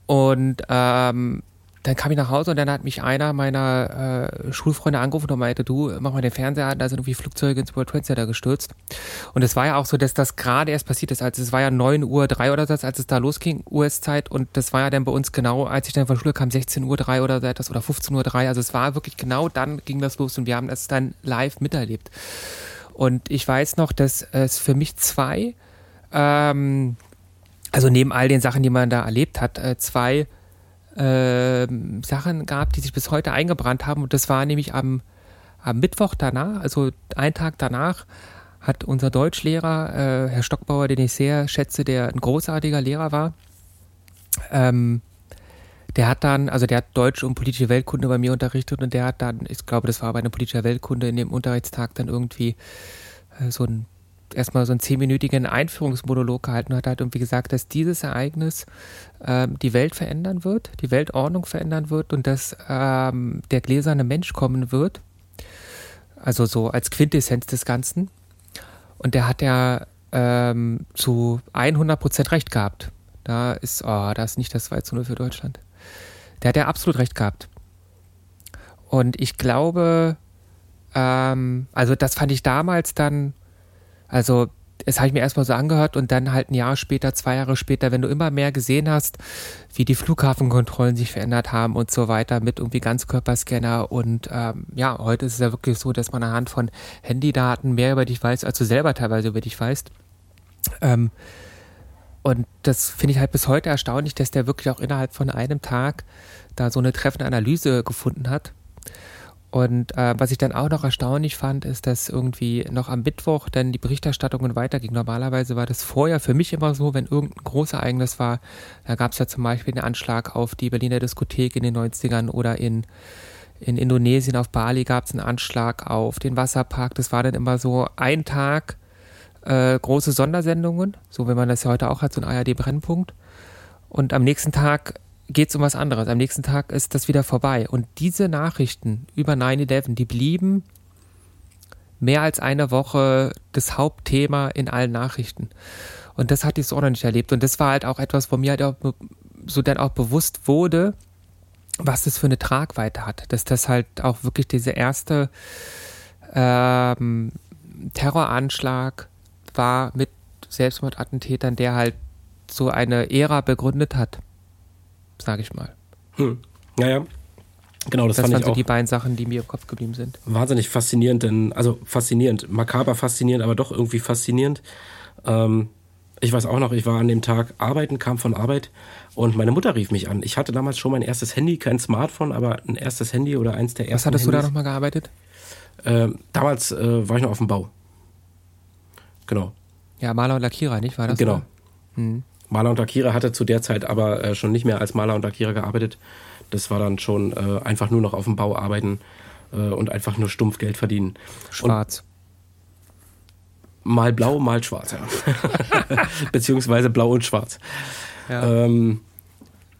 Und ähm, dann kam ich nach Hause und dann hat mich einer meiner äh, Schulfreunde angerufen und meinte, du, mach mal den Fernseher an, da sind irgendwie Flugzeuge ins World Trade Center gestürzt. Und es war ja auch so, dass das gerade erst passiert ist, als es war ja 9 Uhr 3 oder so, als es da losging, US-Zeit und das war ja dann bei uns genau, als ich dann von Schule kam, 16 Uhr 3 oder so etwas oder 15 Uhr 3. Also es war wirklich genau dann ging das los und wir haben das dann live miterlebt. Und ich weiß noch, dass es für mich zwei, ähm, also neben all den Sachen, die man da erlebt hat, äh, zwei äh, Sachen gab, die sich bis heute eingebrannt haben. Und das war nämlich am, am Mittwoch danach, also einen Tag danach, hat unser Deutschlehrer, äh, Herr Stockbauer, den ich sehr schätze, der ein großartiger Lehrer war, ähm, der hat dann, also der hat Deutsch und politische Weltkunde bei mir unterrichtet und der hat dann, ich glaube, das war bei einer politischen Weltkunde in dem Unterrichtstag dann irgendwie äh, so ein erstmal so einen zehnminütigen Einführungsmonolog gehalten hat halt irgendwie gesagt, dass dieses Ereignis ähm, die Welt verändern wird, die Weltordnung verändern wird und dass ähm, der gläserne Mensch kommen wird. Also so als Quintessenz des Ganzen. Und der hat ja ähm, zu 100 Prozent recht gehabt. Da ist, oh, da ist nicht das 2 zu 0 für Deutschland. Der hat ja absolut recht gehabt. Und ich glaube, ähm, also das fand ich damals dann also es habe ich mir erstmal so angehört und dann halt ein Jahr später, zwei Jahre später, wenn du immer mehr gesehen hast, wie die Flughafenkontrollen sich verändert haben und so weiter mit irgendwie Ganzkörperscanner und ähm, ja, heute ist es ja wirklich so, dass man anhand von Handydaten mehr über dich weiß, als du selber teilweise über dich weißt. Ähm, und das finde ich halt bis heute erstaunlich, dass der wirklich auch innerhalb von einem Tag da so eine treffende Analyse gefunden hat und äh, was ich dann auch noch erstaunlich fand, ist, dass irgendwie noch am Mittwoch dann die Berichterstattungen weiterging. Normalerweise war das vorher für mich immer so, wenn irgendein Großereignis war, da gab es ja zum Beispiel den Anschlag auf die Berliner Diskothek in den 90ern oder in, in Indonesien auf Bali gab es einen Anschlag auf den Wasserpark. Das war dann immer so ein Tag äh, große Sondersendungen, so wie man das ja heute auch hat, so ein ARD-Brennpunkt. Und am nächsten Tag geht es um was anderes. Am nächsten Tag ist das wieder vorbei. Und diese Nachrichten über 9-11, die blieben mehr als eine Woche das Hauptthema in allen Nachrichten. Und das hatte ich so noch nicht erlebt. Und das war halt auch etwas, wo mir halt auch so dann auch bewusst wurde, was das für eine Tragweite hat. Dass das halt auch wirklich dieser erste ähm, Terroranschlag war mit Selbstmordattentätern, der halt so eine Ära begründet hat sage ich mal. Hm. Naja, genau, das, das fand waren ich so auch die beiden Sachen, die mir im Kopf geblieben sind. wahnsinnig faszinierend, denn, also faszinierend, makaber faszinierend, aber doch irgendwie faszinierend. Ähm, ich weiß auch noch, ich war an dem Tag arbeiten, kam von Arbeit und meine Mutter rief mich an. Ich hatte damals schon mein erstes Handy, kein Smartphone, aber ein erstes Handy oder eins der ersten. Was hattest du da Handys. nochmal gearbeitet? Ähm, damals äh, war ich noch auf dem Bau. Genau, Ja, Maler und Lackierer, nicht? War das genau. so? Hm. Maler und Lackierer hatte zu der Zeit aber äh, schon nicht mehr als Maler und Lackierer gearbeitet. Das war dann schon äh, einfach nur noch auf dem Bau arbeiten äh, und einfach nur stumpf Geld verdienen. Schwarz. Mal blau, mal schwarz, ja. Beziehungsweise blau und schwarz. Ja. Ähm,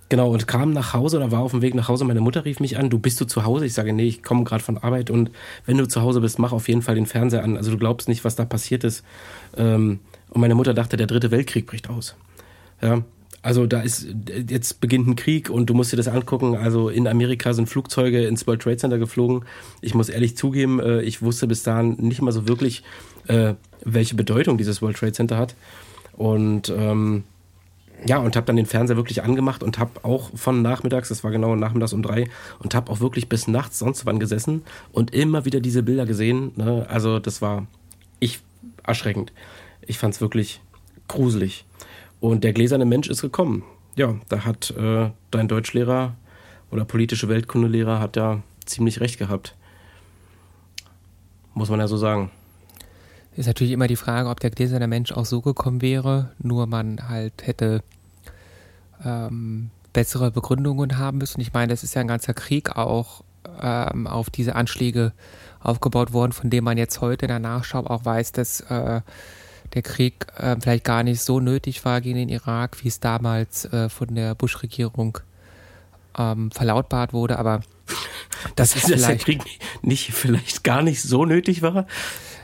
genau, und kam nach Hause oder war auf dem Weg nach Hause. Meine Mutter rief mich an, du bist du zu Hause? Ich sage, nee, ich komme gerade von Arbeit und wenn du zu Hause bist, mach auf jeden Fall den Fernseher an. Also du glaubst nicht, was da passiert ist. Ähm, und meine Mutter dachte, der dritte Weltkrieg bricht aus. Ja, also da ist, jetzt beginnt ein Krieg und du musst dir das angucken. Also in Amerika sind Flugzeuge ins World Trade Center geflogen. Ich muss ehrlich zugeben, äh, ich wusste bis dahin nicht mal so wirklich, äh, welche Bedeutung dieses World Trade Center hat. Und ähm, ja, und habe dann den Fernseher wirklich angemacht und habe auch von nachmittags, das war genau nachmittags um drei, und habe auch wirklich bis nachts sonst wann gesessen und immer wieder diese Bilder gesehen. Ne? Also das war ich erschreckend. Ich fand es wirklich gruselig. Und der gläserne Mensch ist gekommen. Ja, da hat äh, dein Deutschlehrer oder politische Weltkundelehrer hat da ziemlich recht gehabt. Muss man ja so sagen. Ist natürlich immer die Frage, ob der gläserne Mensch auch so gekommen wäre, nur man halt hätte ähm, bessere Begründungen haben müssen. Ich meine, das ist ja ein ganzer Krieg auch ähm, auf diese Anschläge aufgebaut worden, von dem man jetzt heute in der Nachschau auch weiß, dass äh, der Krieg äh, vielleicht gar nicht so nötig war gegen den Irak, wie es damals äh, von der Bush-Regierung ähm, verlautbart wurde. Aber das, Dass ist der vielleicht. Krieg nicht vielleicht gar nicht so nötig war.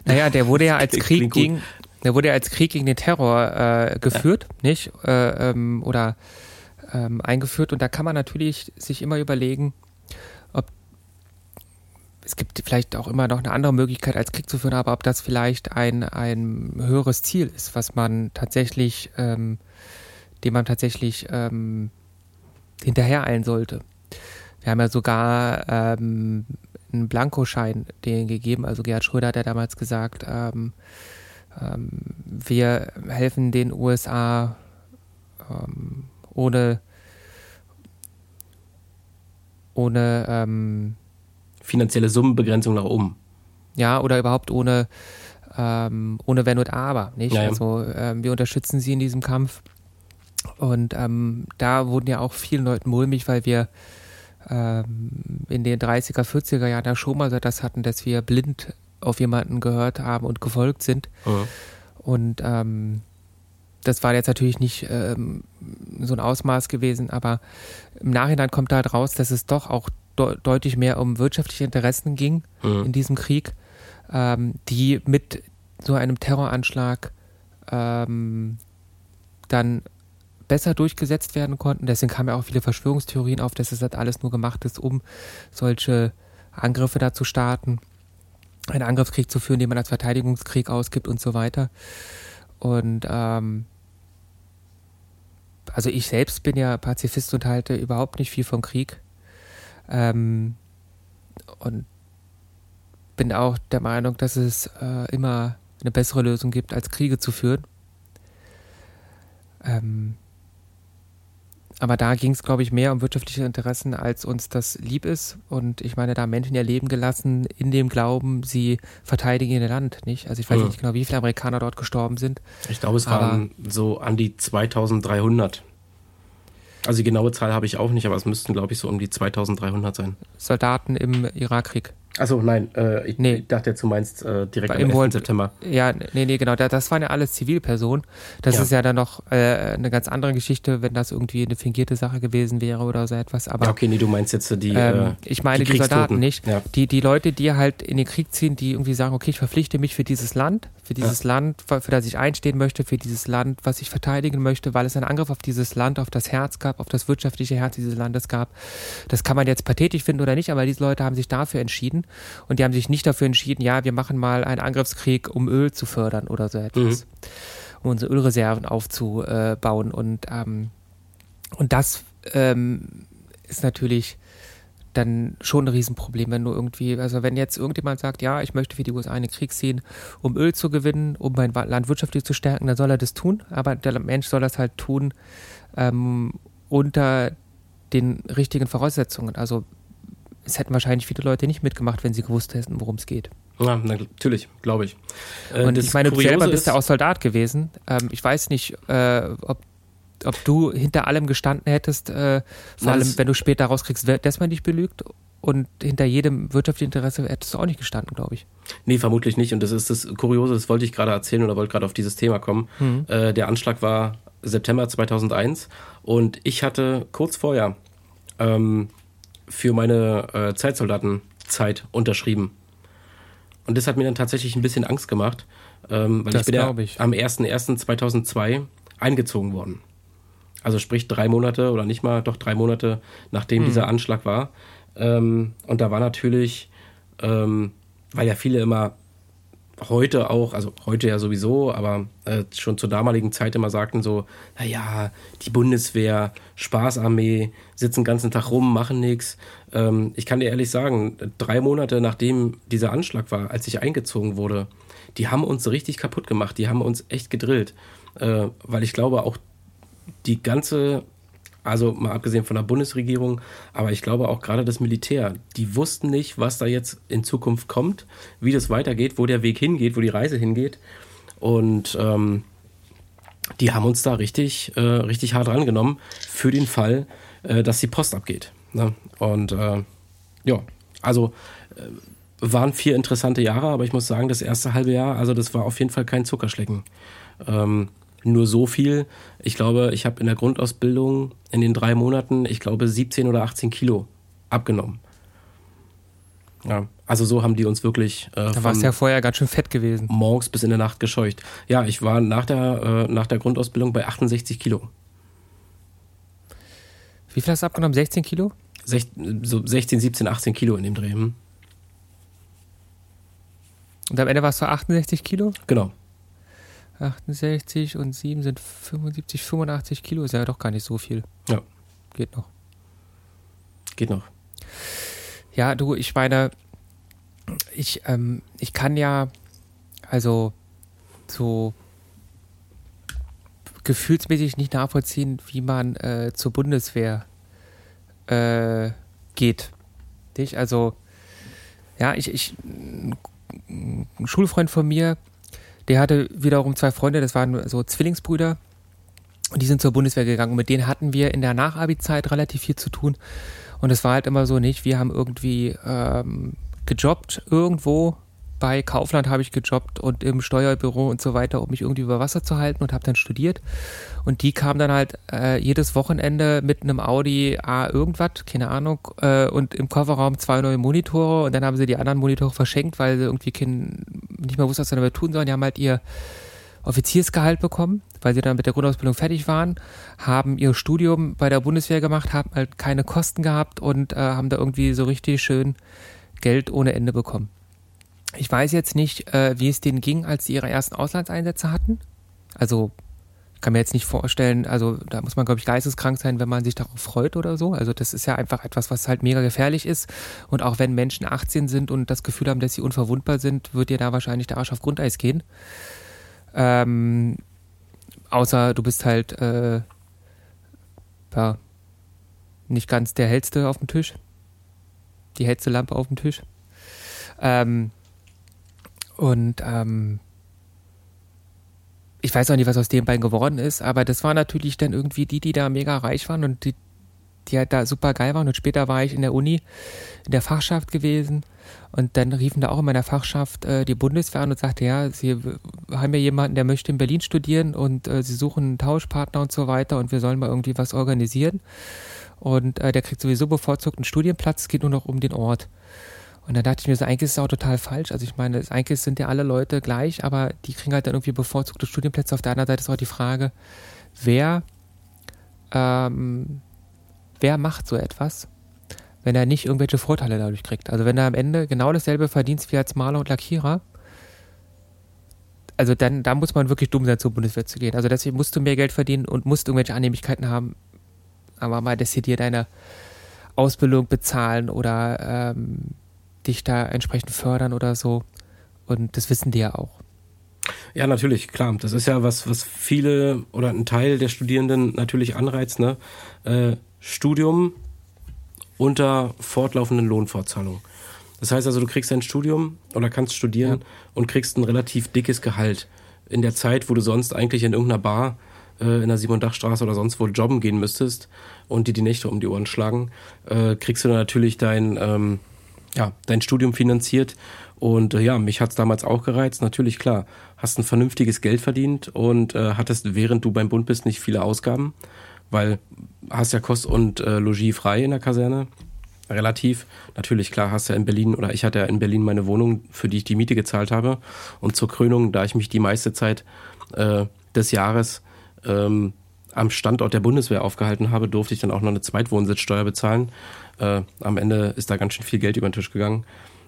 Naja, der wurde ja als Krieg gegen, der wurde ja als Krieg gegen den Terror äh, geführt, nicht? Äh, ähm, oder ähm, eingeführt. Und da kann man natürlich sich immer überlegen, es gibt vielleicht auch immer noch eine andere Möglichkeit als Krieg zu führen, aber ob das vielleicht ein, ein höheres Ziel ist, was man tatsächlich, ähm, dem man tatsächlich ähm, hinterhereilen sollte. Wir haben ja sogar ähm, einen Blankoschein denen gegeben. Also Gerhard Schröder hat ja damals gesagt, ähm, ähm, wir helfen den USA ähm, ohne ohne ähm, Finanzielle Summenbegrenzung nach oben. ja oder überhaupt ohne ähm, ohne Wenn und Aber, nicht? Ja, ja. Also ähm, wir unterstützen sie in diesem Kampf und ähm, da wurden ja auch vielen Leuten mulmig, weil wir ähm, in den 30er, 40er Jahren ja schon mal so das hatten, dass wir blind auf jemanden gehört haben und gefolgt sind. Mhm. Und ähm, das war jetzt natürlich nicht ähm, so ein Ausmaß gewesen, aber im Nachhinein kommt da halt raus, dass es doch auch de deutlich mehr um wirtschaftliche Interessen ging Mhm. in diesem Krieg, ähm, die mit so einem Terroranschlag ähm, dann besser durchgesetzt werden konnten. Deswegen kamen ja auch viele Verschwörungstheorien auf, dass es das alles nur gemacht ist, um solche Angriffe da zu starten, einen Angriffskrieg zu führen, den man als Verteidigungskrieg ausgibt und so weiter. Und ähm, also ich selbst bin ja Pazifist und halte überhaupt nicht viel vom Krieg. Ähm, und bin auch der Meinung, dass es äh, immer eine bessere Lösung gibt, als Kriege zu führen. Ähm, aber da ging es, glaube ich, mehr um wirtschaftliche Interessen, als uns das lieb ist. Und ich meine, da haben Menschen ihr Leben gelassen, in dem Glauben, sie verteidigen ihr Land, nicht? Also ich weiß Mhm. nicht genau, wie viele Amerikaner dort gestorben sind. Ich glaube, es waren so an die 2300. Also die genaue Zahl habe ich auch nicht, aber es müssten, glaube ich, so um die 2300 sein. Soldaten im Irakkrieg. Achso, nein, äh, ich, Nee. dachte jetzt, du meinst äh, direkt 11. wollen- September. Ja, nee, nee, genau. Da, das waren ja alles Zivilpersonen. Das Ja. ist ja dann noch äh, eine ganz andere Geschichte, wenn das irgendwie eine fingierte Sache gewesen wäre oder so etwas. Aber Ja, okay, nee, du meinst jetzt äh, die. ähm, äh, ich meine die, Kriegstoten. Soldaten nicht. Ja. Die, die Leute, die halt in den Krieg ziehen, die irgendwie sagen, okay, ich verpflichte mich für dieses Land, für dieses Land, für, für das ich einstehen möchte, für dieses Land, was ich verteidigen möchte, weil es einen Angriff auf dieses Land, auf das Herz gab, auf das wirtschaftliche Herz dieses Landes gab. Das kann man jetzt pathetisch finden oder nicht, aber diese Leute haben sich dafür entschieden und die haben sich nicht dafür entschieden, ja, wir machen mal einen Angriffskrieg, um Öl zu fördern oder so etwas. Um unsere Ölreserven aufzubauen und, ähm, und das ähm, ist natürlich dann schon ein Riesenproblem, wenn du irgendwie, also wenn jetzt irgendjemand sagt, ja, ich möchte für die USA einen Krieg ziehen, um Öl zu gewinnen, um mein Land wirtschaftlich zu stärken, dann soll er das tun, aber der Mensch soll das halt tun ähm, unter den richtigen Voraussetzungen. Also es hätten wahrscheinlich viele Leute nicht mitgemacht, wenn sie gewusst hätten, worum es geht. Ja, na, natürlich, glaube ich. Äh, Und ich meine, du selber bist ist- ja auch Soldat gewesen. Ähm, ich weiß nicht, äh, ob, ob du hinter allem gestanden hättest, äh, vor Na, allem wenn du später rauskriegst, dass man dich belügt. Und hinter jedem wirtschaftlichen Interesse hättest du auch nicht gestanden, glaube ich. Nee, vermutlich nicht. Und das ist das Kuriose, das wollte ich gerade erzählen oder wollte gerade auf dieses Thema kommen. Mhm. Äh, der Anschlag war September 2001 und ich hatte kurz vorher ähm, für meine äh, Zeitsoldatenzeit unterschrieben. Und das hat mir dann tatsächlich ein bisschen Angst gemacht, ähm, weil Das ich bin ja ich. am 01.01.2002 eingezogen worden. Also sprich drei Monate oder nicht mal, doch drei Monate nachdem dieser Anschlag war. Ähm, und da war natürlich, ähm, weil ja viele immer heute auch, also heute ja sowieso, aber äh, schon zur damaligen Zeit immer sagten so, naja, die Bundeswehr, Spaßarmee, sitzen den ganzen Tag rum, machen nichts. Ähm, ich kann dir ehrlich sagen, drei Monate nachdem dieser Anschlag war, als ich eingezogen wurde, die haben uns richtig kaputt gemacht, die haben uns echt gedrillt. Äh, weil ich glaube auch die ganze, also mal abgesehen von der Bundesregierung, aber ich glaube auch gerade das Militär, die wussten nicht, was da jetzt in Zukunft kommt, wie das weitergeht, wo der Weg hingeht, wo die Reise hingeht. Und ähm, die haben uns da richtig, äh, richtig hart rangenommen für den Fall, äh, dass die Post abgeht. Ne? Und äh, ja, also äh, waren vier interessante Jahre, aber ich muss sagen, das erste halbe Jahr, also das war auf jeden Fall kein Zuckerschlecken. Ähm, nur so viel. Ich glaube, ich habe in der Grundausbildung in den drei Monaten, ich glaube, 17 oder 18 Kilo abgenommen. Ja, also so haben die uns wirklich. Äh, Da warst du ja vorher ganz schön fett gewesen. morgens bis in der Nacht gescheucht. Ja, ich war nach der, äh, nach der Grundausbildung bei 68 Kilo. Wie viel hast du abgenommen? 16 Kilo? Sech, so 16, 17, 18 Kilo in dem Dreh. Hm? Und am Ende warst du 68 Kilo? Genau. 68 und 7 sind 75, 85 Kilo. Ist ja doch gar nicht so viel. Ja, Geht noch. geht noch. Ja, du, ich meine, ich, ähm, ich kann ja, also so gefühlsmäßig nicht nachvollziehen, wie man äh, zur Bundeswehr äh, geht. Nicht? Also, ja, ich, ich, ein Schulfreund von mir, der hatte wiederum zwei Freunde, das waren so Zwillingsbrüder. Und die sind zur Bundeswehr gegangen. Und mit denen hatten wir in der Nachabi-Zeit relativ viel zu tun. Und es war halt immer so nicht, wir haben irgendwie ähm, gejobbt irgendwo. Bei Kaufland habe ich gejobbt und im Steuerbüro und so weiter, um mich irgendwie über Wasser zu halten und habe dann studiert. Und die kamen dann halt äh, jedes Wochenende mit einem Audi A irgendwas, keine Ahnung, äh, und im Kofferraum zwei neue Monitore und dann haben sie die anderen Monitore verschenkt, weil sie irgendwie kein, nicht mehr wussten, was sie damit tun sollen. Die haben halt ihr Offiziersgehalt bekommen, weil sie dann mit der Grundausbildung fertig waren, haben ihr Studium bei der Bundeswehr gemacht, haben halt keine Kosten gehabt und äh, haben da irgendwie so richtig schön Geld ohne Ende bekommen. Ich weiß jetzt nicht, äh, wie es denen ging, als sie ihre ersten Auslandseinsätze hatten. Also ich kann mir jetzt nicht vorstellen, also da muss man, glaube ich, geisteskrank sein, wenn man sich darauf freut oder so. Also das ist ja einfach etwas, was halt mega gefährlich ist. Und auch wenn Menschen 18 sind und das Gefühl haben, dass sie unverwundbar sind, wird dir da wahrscheinlich der Arsch auf Grundeis gehen. Ähm, außer du bist halt äh, ja, nicht ganz der hellste auf dem Tisch. Die hellste Lampe auf dem Tisch. Ähm, und ähm, ich weiß auch nicht, was aus den beiden geworden ist, aber das waren natürlich dann irgendwie die, die da mega reich waren und die, die halt da super geil waren. Und später war ich in der Uni, in der Fachschaft gewesen. Und dann riefen da auch in meiner Fachschaft äh, die Bundeswehr an und sagte, ja, sie haben ja jemanden, der möchte in Berlin studieren und äh, sie suchen einen Tauschpartner und so weiter und wir sollen mal irgendwie was organisieren. Und äh, der kriegt sowieso bevorzugt einen Studienplatz, es geht nur noch um den Ort. Und dann dachte ich mir so, eigentlich ist es auch total falsch. Also ich meine, eigentlich sind ja alle Leute gleich, aber die kriegen halt dann irgendwie bevorzugte Studienplätze. Auf der anderen Seite ist auch die Frage, wer, ähm, wer macht so etwas, wenn er nicht irgendwelche Vorteile dadurch kriegt. Also wenn er am Ende genau dasselbe verdient wie als Maler und Lackierer, also dann, da muss man wirklich dumm sein, zur Bundeswehr zu gehen. Also deswegen musst du mehr Geld verdienen und musst irgendwelche Annehmlichkeiten haben, aber mal dezidiert deine Ausbildung bezahlen oder ähm, dich da entsprechend fördern oder so. Und das wissen die ja auch. Ja, natürlich, klar. Das ist ja was, was viele oder ein Teil der Studierenden natürlich anreizt, ne? Äh, Studium unter fortlaufenden Lohnfortzahlungen. Das heißt also, du kriegst ein Studium oder kannst studieren Ja. und kriegst ein relativ dickes Gehalt. In der Zeit, wo du sonst eigentlich in irgendeiner Bar äh, in der Siebendachstraße oder sonst wo jobben gehen müsstest und dir die Nächte um die Ohren schlagen, äh, kriegst du dann natürlich dein, ähm, ja, dein Studium finanziert. Und äh, ja, mich hat's damals auch gereizt. Natürlich, klar, hast ein vernünftiges Geld verdient und äh, hattest, während du beim Bund bist, nicht viele Ausgaben, weil hast ja Kost und äh, Logis frei in der Kaserne. Relativ. Natürlich, klar, hast ja in Berlin oder ich hatte ja in Berlin meine Wohnung, für die ich die Miete gezahlt habe. Und zur Krönung, da ich mich die meiste Zeit äh, des Jahres ähm, am Standort der Bundeswehr aufgehalten habe, durfte ich dann auch noch eine Zweitwohnsitzsteuer bezahlen. Äh, am Ende ist da ganz schön viel Geld über den Tisch gegangen.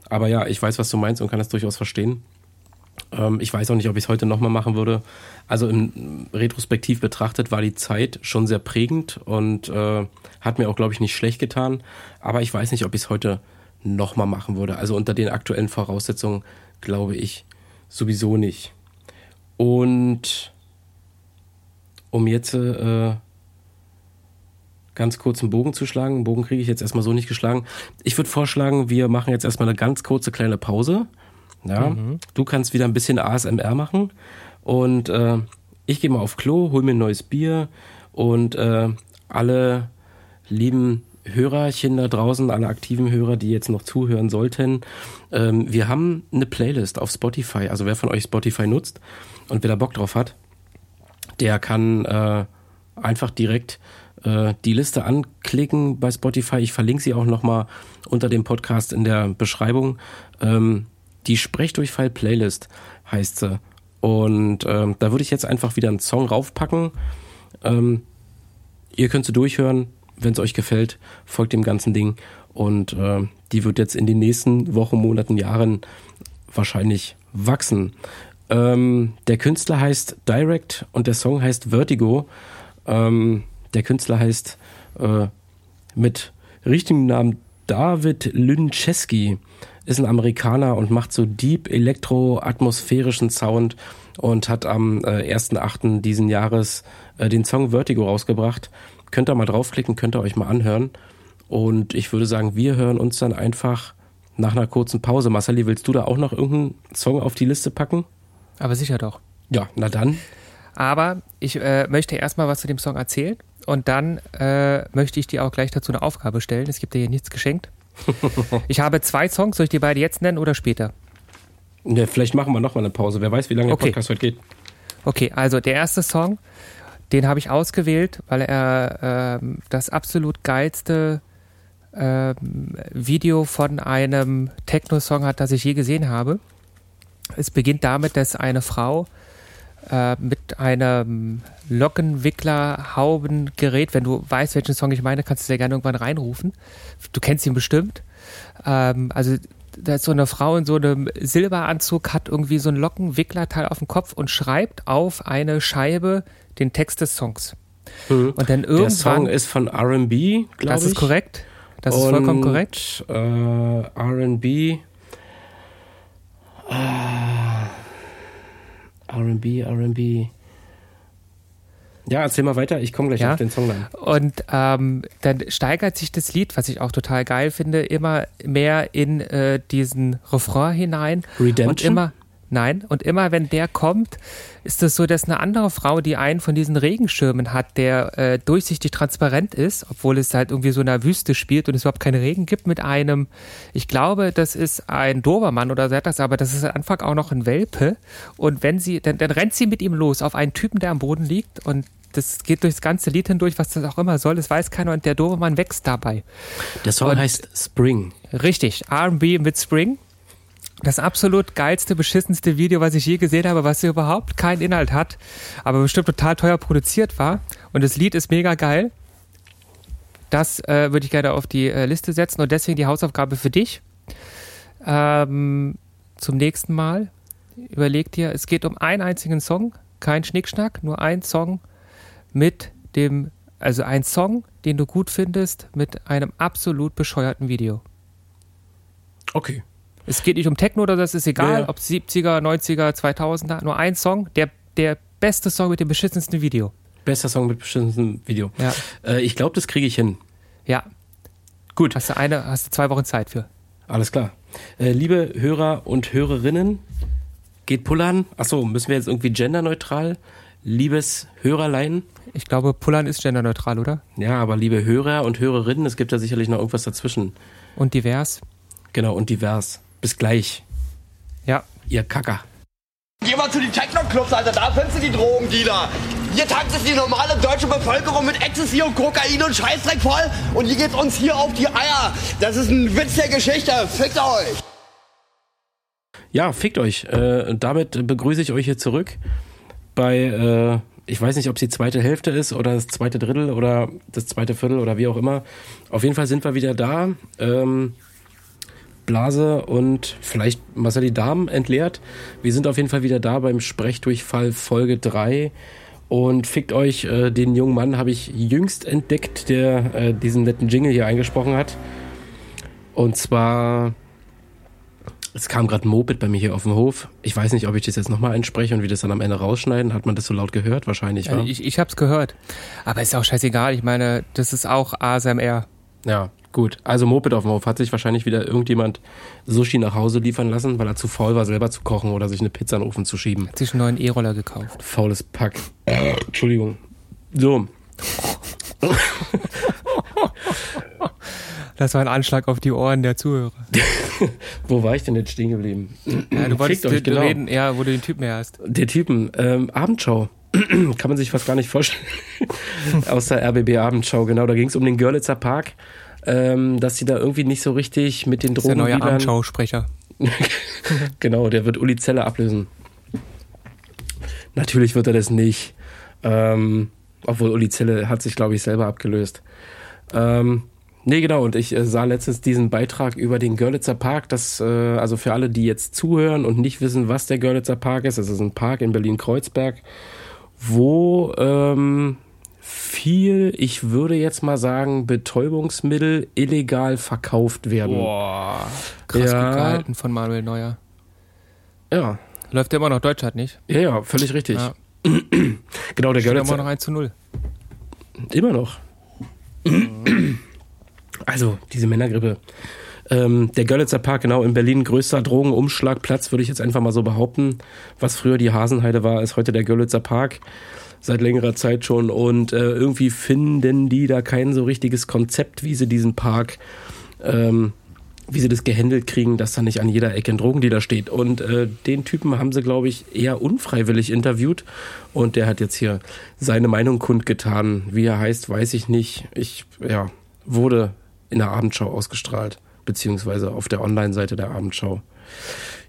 Aber ja, ich weiß, was du meinst und kann das durchaus verstehen. Ähm, ich weiß auch nicht, ob ich es heute nochmal machen würde. Also im Retrospektiv betrachtet war die Zeit schon sehr prägend und äh, hat mir auch, glaube ich, nicht schlecht getan. Aber ich weiß nicht, ob ich es heute nochmal machen würde. Also unter den aktuellen Voraussetzungen glaube ich sowieso nicht. Und um jetzt äh, ganz kurz einen Bogen zu schlagen, einen Bogen kriege ich jetzt erstmal so nicht geschlagen. Ich würde vorschlagen, wir machen jetzt erstmal eine ganz kurze kleine Pause. Ja, du kannst wieder ein bisschen ASMR machen und äh, ich gehe mal auf Klo, hol mir ein neues Bier und äh, alle lieben Hörerchen da draußen, alle aktiven Hörer, die jetzt noch zuhören sollten, ähm, wir haben eine Playlist auf Spotify. Also wer von euch Spotify nutzt und wer da Bock drauf hat, der kann äh, einfach direkt äh, die Liste anklicken bei Spotify. Ich verlinke sie auch nochmal unter dem Podcast in der Beschreibung. Ähm, die Sprechdurchfall-Playlist heißt sie. Und ähm, da würde ich jetzt einfach wieder einen Song raufpacken. Ähm, ihr könnt sie durchhören, wenn es euch gefällt, folgt dem ganzen Ding. Und äh, die wird jetzt in den nächsten Wochen, Monaten, Jahren wahrscheinlich wachsen. Ähm, der Künstler heißt Direct und der Song heißt Vertigo. Ähm, der Künstler heißt äh, mit richtigem Namen David Lyncheski. Ist ein Amerikaner und macht so deep elektro-atmosphärischen Sound und hat am äh, 1.8. diesen Jahres äh, den Song Vertigo rausgebracht. Könnt ihr mal draufklicken, könnt ihr euch mal anhören. Und ich würde sagen, wir hören uns dann einfach nach einer kurzen Pause. Marceli, willst du da auch noch irgendeinen Song auf die Liste packen? Aber sicher doch. Ja, na dann. Aber ich äh, möchte erstmal was zu dem Song erzählen und dann äh, möchte ich dir auch gleich dazu eine Aufgabe stellen. Es gibt dir hier nichts geschenkt. ich habe zwei Songs, soll ich die beide jetzt nennen oder später? Ja, vielleicht machen wir nochmal eine Pause. Wer weiß, wie lange Okay. der Podcast heute geht. Okay, also der erste Song, den habe ich ausgewählt, weil er ähm, das absolut geilste ähm, Video von einem Techno-Song hat, das ich je gesehen habe. Es beginnt damit, dass eine Frau äh, mit einem Lockenwickler-Haubengerät, wenn du weißt, welchen Song ich meine, kannst du sehr gerne irgendwann reinrufen. Du kennst ihn bestimmt. Ähm, also da ist so eine Frau in so einem Silberanzug, hat irgendwie so ein Lockenwicklerteil auf dem Kopf und schreibt auf eine Scheibe den Text des Songs. Und dann Der Song irgendwann, ist von R&B, glaube ich. das ist korrekt, das ist vollkommen korrekt. Äh, R&B. Äh, R&B, R&B. Ja, erzähl mal weiter. Ich komme gleich Ja. auf den Song dann. Und ähm, dann steigert sich das Lied, was ich auch total geil finde, immer mehr in äh, diesen Refrain hinein. Redemption? Und immer, nein, und immer wenn der kommt, ist es so, dass eine andere Frau, die einen von diesen Regenschirmen hat, der äh, durchsichtig transparent ist, obwohl es halt irgendwie so in einer Wüste spielt und es überhaupt keinen Regen gibt, mit einem, ich glaube, das ist ein Dobermann oder so etwas, aber das ist am Anfang auch noch ein Welpe. Und wenn sie, dann, dann rennt sie mit ihm los auf einen Typen, der am Boden liegt und das geht durchs ganze Lied hindurch, was das auch immer soll, das weiß keiner und der Dobermann wächst dabei. Der Song Und- heißt Spring. Richtig, R&B mit Spring. Das absolut geilste, beschissenste Video, was ich je gesehen habe, was überhaupt keinen Inhalt hat, aber bestimmt total teuer produziert war. Und das Lied ist mega geil. Das äh, würde ich gerne auf die äh, Liste setzen und deswegen die Hausaufgabe für dich. Ähm, zum nächsten Mal überleg dir, es geht um einen einzigen Song, kein Schnickschnack, nur ein Song mit dem, also ein Song, den du gut findest, mit einem absolut bescheuerten Video. Okay. Es geht nicht um Techno oder das ist egal, Ja, ob 70er, 90er, 2000er, nur ein Song, der, der beste Song mit dem beschissensten Video. Bester Song mit bestimmtem Video. Ja. Äh, ich glaube, das kriege ich hin. Ja, Gut, hast du eine, hast du zwei Wochen Zeit für. alles klar. Äh, liebe Hörer und Hörerinnen, geht pullern. Achso, müssen wir jetzt irgendwie genderneutral? Liebes Hörerlein. Ich glaube, Pullern ist genderneutral, oder? Ja, aber liebe Hörer und Hörerinnen, es gibt ja sicherlich noch irgendwas dazwischen. Und divers. Genau, und divers. Bis gleich, Ja. ihr Kacker. Geh mal zu den Techno-Clubs, Alter, da findest du die Drogendealer. Hier tanzt es die normale deutsche Bevölkerung mit Ecstasy und Kokain und Scheißdreck voll und hier geht's uns hier auf die Eier. Das ist ein Witz der Geschichte, fickt euch. Ja, fickt euch. Äh, damit begrüße ich euch hier zurück bei, äh, ich weiß nicht, ob es die zweite Hälfte ist oder das zweite Drittel oder das zweite Viertel oder wie auch immer. Auf jeden Fall sind wir wieder da. Ähm, Blase und vielleicht Marcel Darm entleert. Wir sind auf jeden Fall wieder da beim Sprechdurchfall Folge 3. Und fickt euch, äh, den jungen Mann habe ich jüngst entdeckt, der äh, diesen netten Jingle hier eingesprochen hat. Und zwar es kam gerade ein Moped bei mir hier auf dem Hof. Ich weiß nicht, ob ich das jetzt nochmal einspreche und wir das dann am Ende rausschneiden. Hat man das so laut gehört? Wahrscheinlich, Ja, wa? ich, ich hab's gehört. Aber ist auch scheißegal. Ich meine, das ist auch ASMR. Ja, Gut, also Moped auf dem Hof. Hat sich wahrscheinlich wieder irgendjemand Sushi nach Hause liefern lassen, weil er zu faul war, selber zu kochen oder sich eine Pizza in den Ofen zu schieben. Hat sich einen neuen E-Roller gekauft. Faules Pack. Entschuldigung. So, Das war ein Anschlag auf die Ohren der Zuhörer. wo war ich denn jetzt stehen geblieben? Ja, du wolltest euch, genau. reden, ja, wo du den Typen her hast. Der Typen, ähm, Abendschau. Kann man sich fast gar nicht vorstellen. Aus der RBB Abendschau, genau. Da ging es um den Görlitzer Park, ähm, dass sie da irgendwie nicht so richtig mit den ist der neue Drogen Abendschausprecher. genau, der wird Uli Zelle ablösen. Natürlich wird er das nicht. Ähm, obwohl Uli Zelle hat sich, glaube ich, selber abgelöst. Ähm, nee, genau. Und ich äh, sah letztens diesen Beitrag über den Görlitzer Park. Das, äh, also für alle, die jetzt zuhören und nicht wissen, was der Görlitzer Park ist. Das ist ein Park in Berlin-Kreuzberg, wo ähm, viel, ich würde jetzt mal sagen, Betäubungsmittel illegal verkauft werden. Boah. Krass Ja. gehalten von Manuel Neuer. Ja, Läuft ja immer noch Deutschland, nicht? ja, ja, völlig richtig. Ja. Genau, der Görlitzer. immer noch 1 zu 0. Immer noch. Also, diese Männergrippe. Ähm, der Görlitzer Park, genau, in Berlin größter Drogenumschlagplatz, würde ich jetzt einfach mal so behaupten. Was früher die Hasenheide war, ist heute der Görlitzer Park. Seit längerer Zeit schon. Und äh, irgendwie finden die da kein so richtiges Konzept, wie sie diesen Park, ähm, wie sie das gehandelt kriegen, dass da nicht an jeder Ecke ein Drogendealer steht. Und äh, den Typen haben sie, glaube ich, eher unfreiwillig interviewt. Und der hat jetzt hier seine Meinung kundgetan. Wie er heißt, weiß ich nicht. Ich, ja, wurde in der Abendschau ausgestrahlt, beziehungsweise auf der Online-Seite der Abendschau.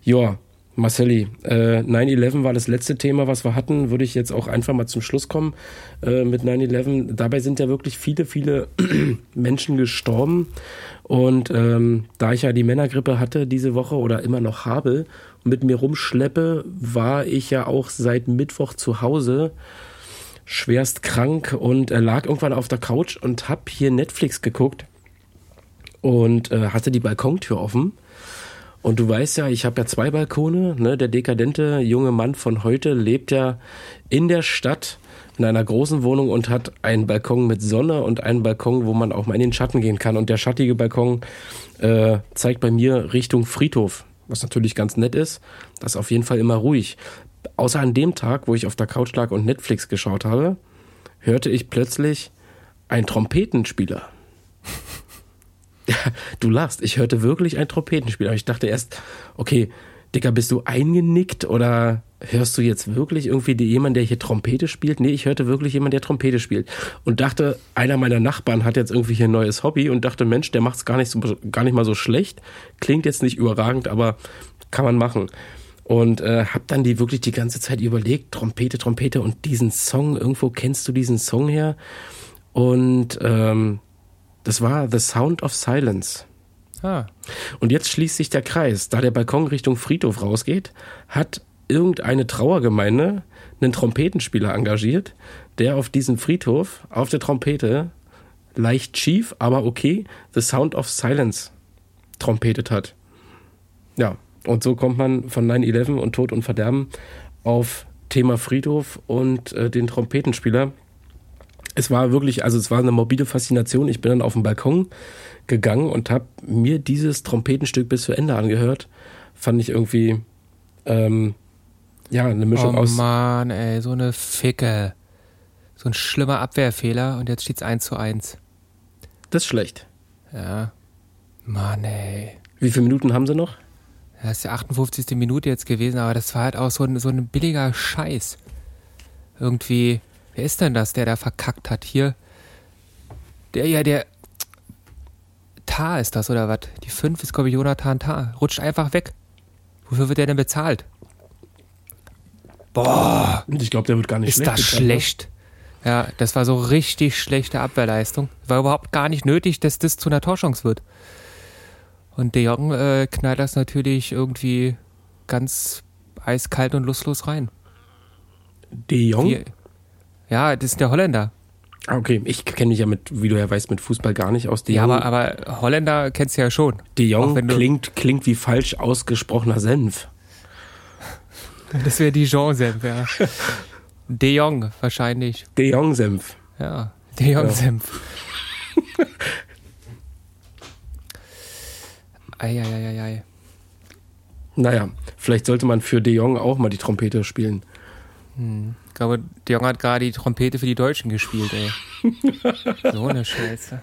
Ja, Marcelli, äh, 9-11 war das letzte Thema, was wir hatten. Würde ich jetzt auch einfach mal zum Schluss kommen äh, mit 9-11. Dabei sind ja wirklich viele, viele Menschen gestorben. Und ähm, da ich ja die Männergrippe hatte diese Woche oder immer noch habe und mit mir rumschleppe, war ich ja auch seit Mittwoch zu Hause schwerst krank und äh, lag irgendwann auf der Couch und hab hier Netflix geguckt und äh, hatte die Balkontür offen. Und du weißt ja, ich habe ja zwei Balkone. Ne? Der dekadente junge Mann von heute lebt ja in der Stadt in einer großen Wohnung und hat einen Balkon mit Sonne und einen Balkon, wo man auch mal in den Schatten gehen kann. Und der schattige Balkon äh, zeigt bei mir Richtung Friedhof, was natürlich ganz nett ist. Das ist auf jeden Fall immer ruhig. Außer an dem Tag, wo ich auf der Couch lag und Netflix geschaut habe, hörte ich plötzlich einen Trompetenspieler. Du lachst. Ich hörte wirklich einen Trompetenspieler. Ich dachte erst, okay, Dicker, bist du eingenickt oder hörst du jetzt wirklich irgendwie jemanden, der hier Trompete spielt? Nee, ich hörte wirklich jemanden, der Trompete spielt. Und dachte, einer meiner Nachbarn hat jetzt irgendwie hier ein neues Hobby und dachte, Mensch, der macht's gar nicht, so, gar nicht mal so schlecht. Klingt jetzt nicht überragend, aber kann man machen. Und äh, hab dann die wirklich die ganze Zeit überlegt, Trompete, Trompete und diesen Song, irgendwo kennst du diesen Song her? Und ähm, das war The Sound of Silence. Ah, Und jetzt schließt sich der Kreis. Da der Balkon Richtung Friedhof rausgeht, hat irgendeine Trauergemeinde einen Trompetenspieler engagiert, der auf diesem Friedhof auf der Trompete leicht schief, aber okay, The Sound of Silence trompetet hat. Ja, und so kommt man von 9-11 und Tod und Verderben auf Thema Friedhof und äh, den Trompetenspieler. Es war wirklich, also es war eine morbide Faszination. Ich bin dann auf den Balkon gegangen und habe mir dieses Trompetenstück bis zu Ende angehört. Fand ich irgendwie, ähm, ja, eine Mischung oh aus. Mann, ey, so eine Ficke. So ein schlimmer Abwehrfehler und jetzt steht's 1 zu 1. Das ist schlecht. Ja. Mann, ey. Wie viele Minuten haben sie noch? Das ist die 58. Minute jetzt gewesen, aber das war halt auch so ein, so ein billiger Scheiß. Irgendwie, wer ist denn das, der da verkackt hat? Hier. Der, ja, der. Tar ist das, oder was? Die 5 ist, glaube ich, Jonathan Tar. Rutscht einfach weg. Wofür wird der denn bezahlt? Boah, Ich glaube, der wird gar nicht ist schlecht. das bezahlt, ne? schlecht. Ja, das war so richtig schlechte Abwehrleistung. War überhaupt gar nicht nötig, dass das zu einer Torchance wird. Und De Jong äh, knallt das natürlich irgendwie ganz eiskalt und lustlos rein. De Jong? Wie, ja, das ist der Holländer. Ah, okay, ich kenne mich ja mit, wie du ja weißt, mit Fußball gar nicht aus. De Ja, Jong, aber, aber Holländer kennst du ja schon. De Jong klingt, klingt wie falsch ausgesprochener Senf. Das wäre Dijon-Senf, ja. De Jong wahrscheinlich. De Jong-Senf. Ja, De Jong-Senf. Eieieiei. Naja, vielleicht sollte man für De Jong auch mal die Trompete spielen. Ich glaube, De Jong hat gerade die Trompete für die Deutschen gespielt, ey. so eine Scheiße.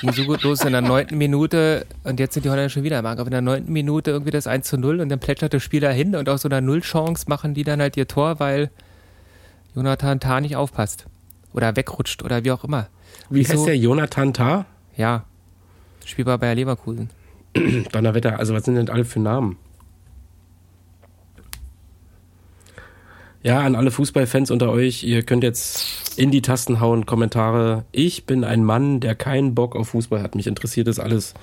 Ging so gut los in der neunten Minute und jetzt sind die Holländer schon wieder im. Aber in der neunten Minute irgendwie das 1 zu 0 und dann plätschert das Spiel dahin und aus so einer Nullchance machen die dann halt ihr Tor, weil Jonathan Tah nicht aufpasst. Oder wegrutscht oder wie auch immer. Wie Wieso? heißt der Jonathan Tah? Ja. Spielbar bei Leverkusen. Donnerwetter, also was sind denn alle für Namen? Ja, an alle Fußballfans unter euch, ihr könnt jetzt in die Tasten hauen, Kommentare. Ich bin ein Mann, der keinen Bock auf Fußball hat. Mich interessiert das alles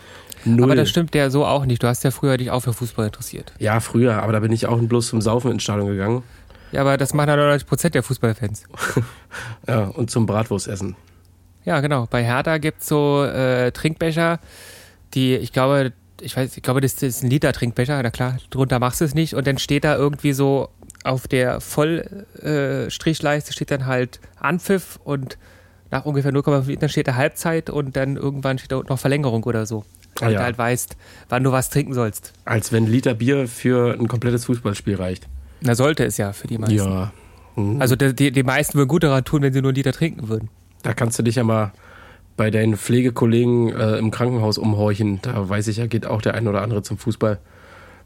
null. Aber das stimmt ja so auch nicht. Du hast ja früher dich auch für Fußball interessiert. Ja, früher, aber da bin ich auch bloß zum Saufen ins Stadion gegangen. Ja, aber das machen ja 90 Prozent der Fußballfans. Ja, und zum Bratwurstessen. Ja, genau. Bei Hertha gibt's so äh, Trinkbecher, die, ich glaube, ich weiß, ich glaube, das ist ein Liter Trinkbecher, na klar, drunter machst du es nicht. Und dann steht da irgendwie so auf der Vollstrichleiste äh, steht dann halt Anpfiff und nach ungefähr 0,5 Litern steht da Halbzeit und dann irgendwann steht da unten noch Verlängerung oder so. Ah, Damit ja. du halt weißt, wann du was trinken sollst. Als wenn ein Liter Bier für ein komplettes Fußballspiel reicht. Na, sollte es ja für die meisten. Ja. Hm. Also die, die, die meisten würden gut daran tun, wenn sie nur einen Liter trinken würden. Da kannst du dich ja mal bei deinen Pflegekollegen äh, im Krankenhaus umhorchen. Da weiß ich ja, geht auch der ein oder andere zum Fußball.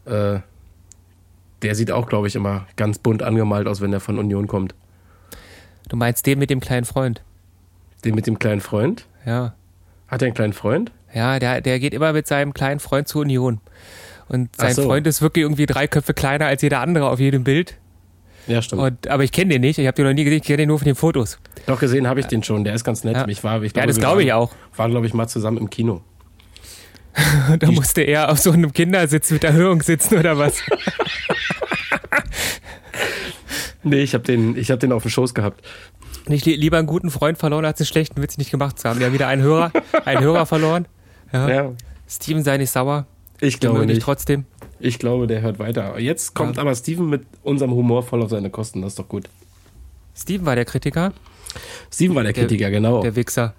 Äh, der sieht auch, glaube ich, immer ganz bunt angemalt aus, wenn der von Union kommt. Du meinst den mit dem kleinen Freund? Den mit dem kleinen Freund? Ja. Hat er einen kleinen Freund? Ja, der, der geht immer mit seinem kleinen Freund zur Union. Und sein so. Freund ist wirklich irgendwie drei Köpfe kleiner als jeder andere auf jedem Bild. Ja, stimmt. Und, aber ich kenne den nicht, ich habe den noch nie gesehen, ich kenne den nur von den Fotos. Doch gesehen habe ich den schon. Der ist ganz nett. Ja. Ich war, ich Ja, das wir glaube ich waren- auch. Waren, glaube ich, mal zusammen im Kino. Da musste er auf so einem Kindersitz mit Erhöhung sitzen oder was? Nee, ich habe den, ich hab den auf dem Schoß gehabt. Nicht li- lieber einen guten Freund verloren, als einen schlechten Witz nicht gemacht zu haben. Wir haben wieder einen Hörer, einen Hörer verloren. Ja. Ja, Steven sei nicht sauer. ich glaube dich nicht. trotzdem. Ich glaube, der hört weiter. Jetzt kommt Ja. aber Steven mit unserem Humor voll auf seine Kosten. Das ist doch gut. Steven war der Kritiker, Steven war der Kritiker, genau. der Wichser.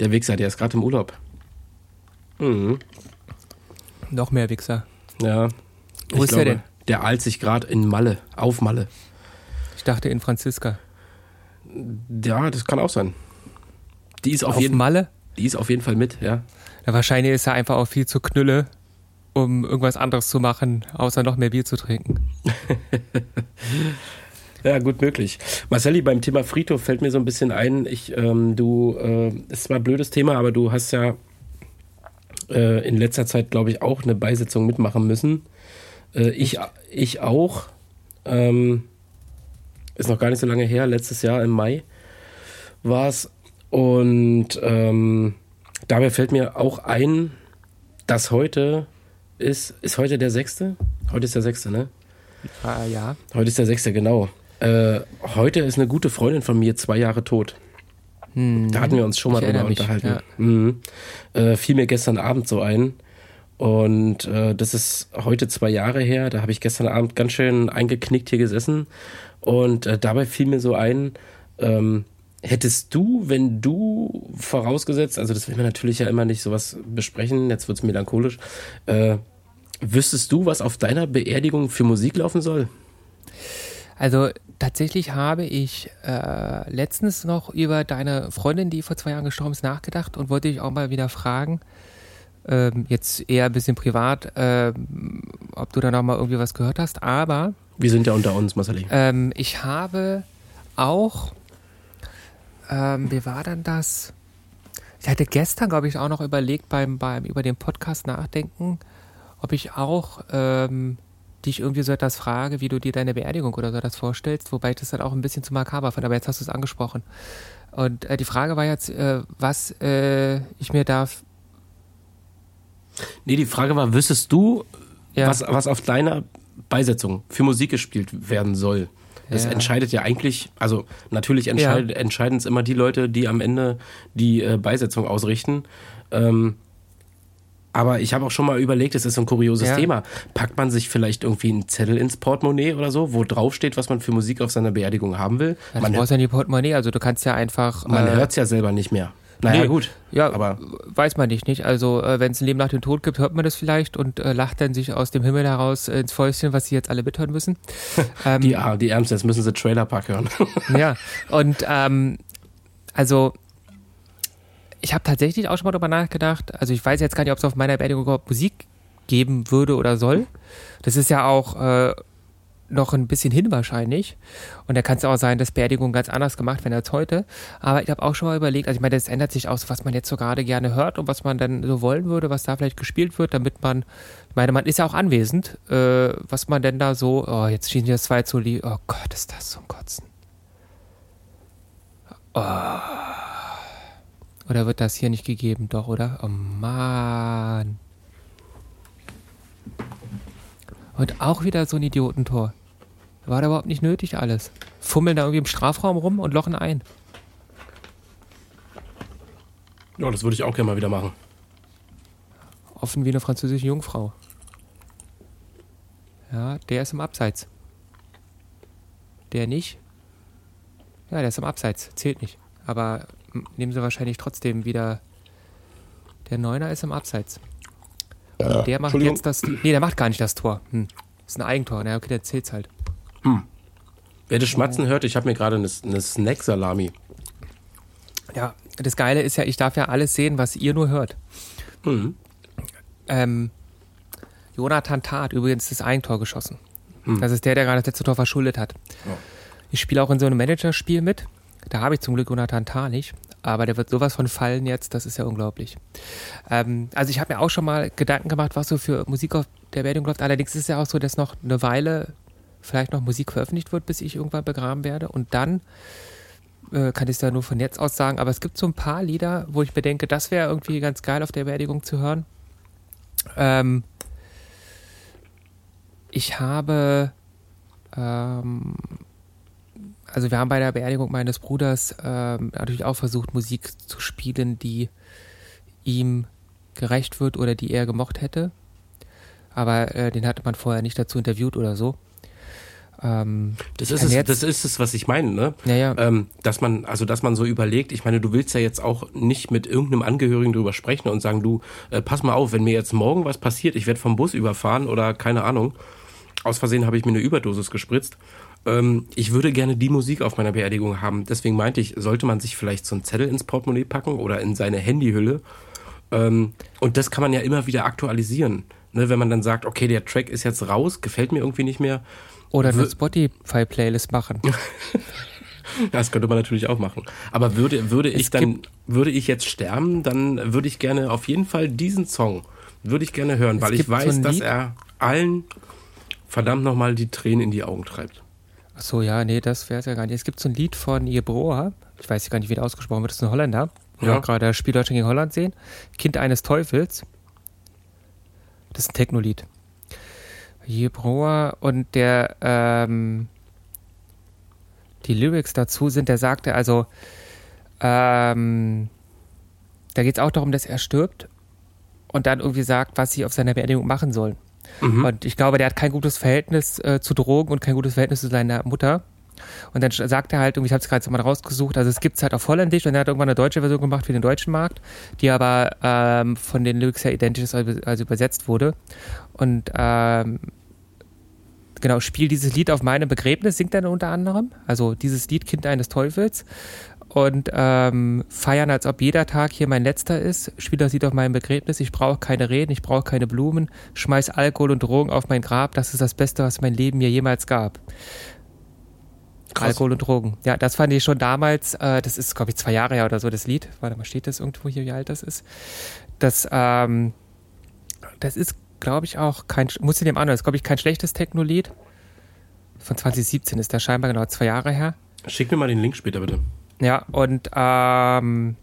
Der Wichser, der ist gerade im Urlaub. Mhm. Noch mehr Wichser. Ja. Wo ich ist der glaube, denn? Der eilt sich gerade in Malle, auf Malle. Ich dachte in Franziska. Ja, das kann auch sein. Die ist auf, Auf jeden, Malle? die ist auf jeden Fall mit, ja. Ja, wahrscheinlich ist er einfach auch viel zu knülle, um irgendwas anderes zu machen, außer noch mehr Bier zu trinken. Ja, gut möglich. Marcelli, beim Thema Friedhof fällt mir so ein bisschen ein, ich, ähm, du, äh, ist zwar ein blödes Thema, aber du hast ja äh, in letzter Zeit, glaube ich, auch eine Beisetzung mitmachen müssen. Äh, ich, ich auch. Ähm, ist noch gar nicht so lange her, letztes Jahr im Mai war es. Und ähm, dabei fällt mir auch ein, dass heute ist, ist heute der sechste? Heute ist der sechste, ne? Ah, ja. Heute ist der sechste, genau. Äh, heute ist eine gute Freundin von mir zwei Jahre tot. Da hatten wir uns schon mal Ich drüber mich, unterhalten. ja. Mhm. Äh, fiel mir gestern Abend so ein. Und äh, das ist heute zwei Jahre her. Da habe ich gestern Abend ganz schön eingeknickt hier gesessen. Und äh, dabei fiel mir so ein, ähm, hättest du, wenn du vorausgesetzt, also das will man natürlich ja immer nicht sowas besprechen, jetzt wird's melancholisch, äh, wüsstest du, was auf deiner Beerdigung für Musik laufen soll? Also tatsächlich habe ich äh, letztens noch über deine Freundin, die vor zwei Jahren gestorben ist, nachgedacht und wollte dich auch mal wieder fragen, ähm, jetzt eher ein bisschen privat, ähm, ob du da noch mal irgendwie was gehört hast. Aber Wir sind ja unter uns, Marceli. ähm, ich habe auch, ähm, wie war denn das? Ich hatte gestern, glaube ich, auch noch überlegt beim, beim über den Podcast nachdenken, ob ich auch ähm, dich irgendwie so etwas frage, wie du dir deine Beerdigung oder so das vorstellst, wobei ich das dann auch ein bisschen zu makaber fand, aber jetzt hast du es angesprochen. Und äh, die Frage war jetzt, äh, was äh, ich mir darf. Nee, die Frage war, wüsstest du, Ja. was, was auf deiner Beisetzung für Musik gespielt werden soll? Das Ja. entscheidet ja eigentlich, also natürlich entscheid, entscheiden es immer die Leute, die am Ende die äh, Beisetzung ausrichten. Ähm, aber ich habe auch schon mal überlegt, es ist so ein kurioses Ja. Thema. Packt man sich vielleicht irgendwie einen Zettel ins Portemonnaie oder so, wo drauf steht, was man für Musik auf seiner Beerdigung haben will? Ja, man brauchst ja nie Portemonnaie, also du kannst ja einfach. man äh, hört es ja selber nicht mehr. Naja, Nee. gut. Ja, aber weiß man nicht, nicht? Also, äh, wenn es ein Leben nach dem Tod gibt, hört man das vielleicht und äh, lacht dann sich aus dem Himmel heraus äh, ins Fäustchen, was sie jetzt alle mithören müssen. ähm, die, ah, die Ärmsten, jetzt müssen sie Trailer Park hören. Ja, und ähm, also ich habe tatsächlich auch schon mal darüber nachgedacht. Also ich weiß jetzt gar nicht, ob es auf meiner Beerdigung überhaupt Musik geben würde oder soll. Das ist ja auch äh, noch ein bisschen hin wahrscheinlich. Und da kann es auch sein, dass Beerdigungen ganz anders gemacht werden als heute. Aber ich habe auch schon mal überlegt, also ich meine, das ändert sich auch, so, was man jetzt so gerade gerne hört und was man dann so wollen würde, was da vielleicht gespielt wird, damit man, ich meine, man ist ja auch anwesend, äh, was man denn da so, oh, jetzt schießen die das zwei zu lieb, oh Gott, ist das zum Kotzen. Oh. Oder wird das hier nicht gegeben? Doch, oder? Oh Mann. Und auch wieder so ein Idiotentor. War da überhaupt nicht nötig alles. Fummeln da irgendwie im Strafraum rum und lochen ein. ja, das würde ich auch gerne mal wieder machen. Offen wie eine französische Jungfrau. Ja, der ist im Abseits. Der nicht? Ja, der ist im Abseits. Zählt nicht. Aber nehmen sie wahrscheinlich trotzdem wieder. Der Neuner ist im Abseits. Und der macht jetzt das. Nee, der macht gar nicht das Tor. Hm. Das ist ein Eigentor. Na, okay, der zählt's halt. Wer das Schmatzen hört, ich habe mir gerade eine, eine Snack-Salami. Ja, das Geile ist ja, ich darf ja alles sehen, was ihr nur hört. Mhm. Ähm, Jonathan Tat übrigens das Eigentor geschossen. Das ist der, der gerade das letzte Tor verschuldet hat. Ich spiele auch in so einem Managerspiel mit. Da habe ich zum Glück Jonathan Tah nicht. Aber der wird sowas von fallen jetzt, das ist ja unglaublich. Ähm, also ich habe mir auch schon mal Gedanken gemacht, was so für Musik auf der Beerdigung läuft. Allerdings ist es ja auch so, dass noch eine Weile vielleicht noch Musik veröffentlicht wird, bis ich irgendwann begraben werde. Und dann äh, kann ich es ja nur von jetzt aus sagen. Aber es gibt so ein paar Lieder, wo ich bedenke, das wäre irgendwie ganz geil auf der Beerdigung zu hören. Ähm, ich habe, ähm, also wir haben bei der Beerdigung meines Bruders ähm, natürlich auch versucht, Musik zu spielen, die ihm gerecht wird oder die er gemocht hätte. Aber äh, den hatte man vorher nicht dazu interviewt oder so. Ähm, Das ist es, das ist es, was ich meine, ne? Ja, ja. Ähm, dass man, also dass man so überlegt, ich meine, du willst ja jetzt auch nicht mit irgendeinem Angehörigen drüber sprechen und sagen, du, äh, pass mal auf, wenn mir jetzt morgen was passiert, ich werde vom Bus überfahren oder keine Ahnung, aus Versehen habe ich mir eine Überdosis gespritzt. Ähm, ich würde gerne die Musik auf meiner Beerdigung haben. Deswegen meinte ich, sollte man sich vielleicht so einen Zettel ins Portemonnaie packen oder in seine Handyhülle. Ähm, und das kann man ja immer wieder aktualisieren. Ne, wenn man dann sagt, okay, der Track ist jetzt raus, gefällt mir irgendwie nicht mehr. Oder eine Spotify-Playlist machen. Das könnte man natürlich auch machen. Aber würde, würde ich dann, würde ich jetzt sterben, dann würde ich gerne auf jeden Fall diesen Song, würde ich gerne hören, Es weil ich so weiß, ein dass er allen verdammt nochmal die Tränen in die Augen treibt. Ach so, ja, nee, das wäre es ja gar nicht. Es gibt so ein Lied von Jebroa, ich weiß gar nicht, wie der ausgesprochen wird, das ist ein Holländer. Wir Ja. auch gerade das Spiel Deutschland gegen Holland sehen. Kind eines Teufels. Das ist ein Techno-Lied. Jebroa und der, ähm, die Lyrics dazu sind, der sagte also, ähm, da geht es auch darum, dass er stirbt und dann irgendwie sagt, was sie auf seiner Beerdigung machen sollen. Und ich glaube, der hat kein gutes Verhältnis äh, zu Drogen und kein gutes Verhältnis zu seiner Mutter. Und dann sagt er halt, irgendwie, ich habe es gerade mal rausgesucht, also es gibt es halt auf Holländisch und er hat irgendwann eine deutsche Version gemacht für den deutschen Markt, die aber ähm, von den Lyrics her identisch ist, also also übersetzt wurde. Und ähm, genau, spiel dieses Lied auf meinem Begräbnis, singt er dann unter anderem. Also dieses Lied Kind eines Teufels. Und ähm, feiern, als ob jeder Tag hier mein letzter ist. Spiel das Lied auf meinem Begräbnis. Ich brauche keine Reden, ich brauche keine Blumen. Schmeiß Alkohol und Drogen auf mein Grab. Das ist das Beste, was mein Leben mir jemals gab. Krass. Alkohol und Drogen. Ja, das fand ich schon damals, äh, das ist, glaube ich, zwei Jahre her oder so, das Lied. Warte mal, steht das irgendwo hier, wie alt das ist? Das, ähm, das ist, glaube ich, auch kein, muss ich dem anhören, das ist, glaube ich, kein schlechtes Techno-Lied. Von 2017 ist der scheinbar genau zwei Jahre her. Schick mir mal den Link später bitte. Ja, und, ähm,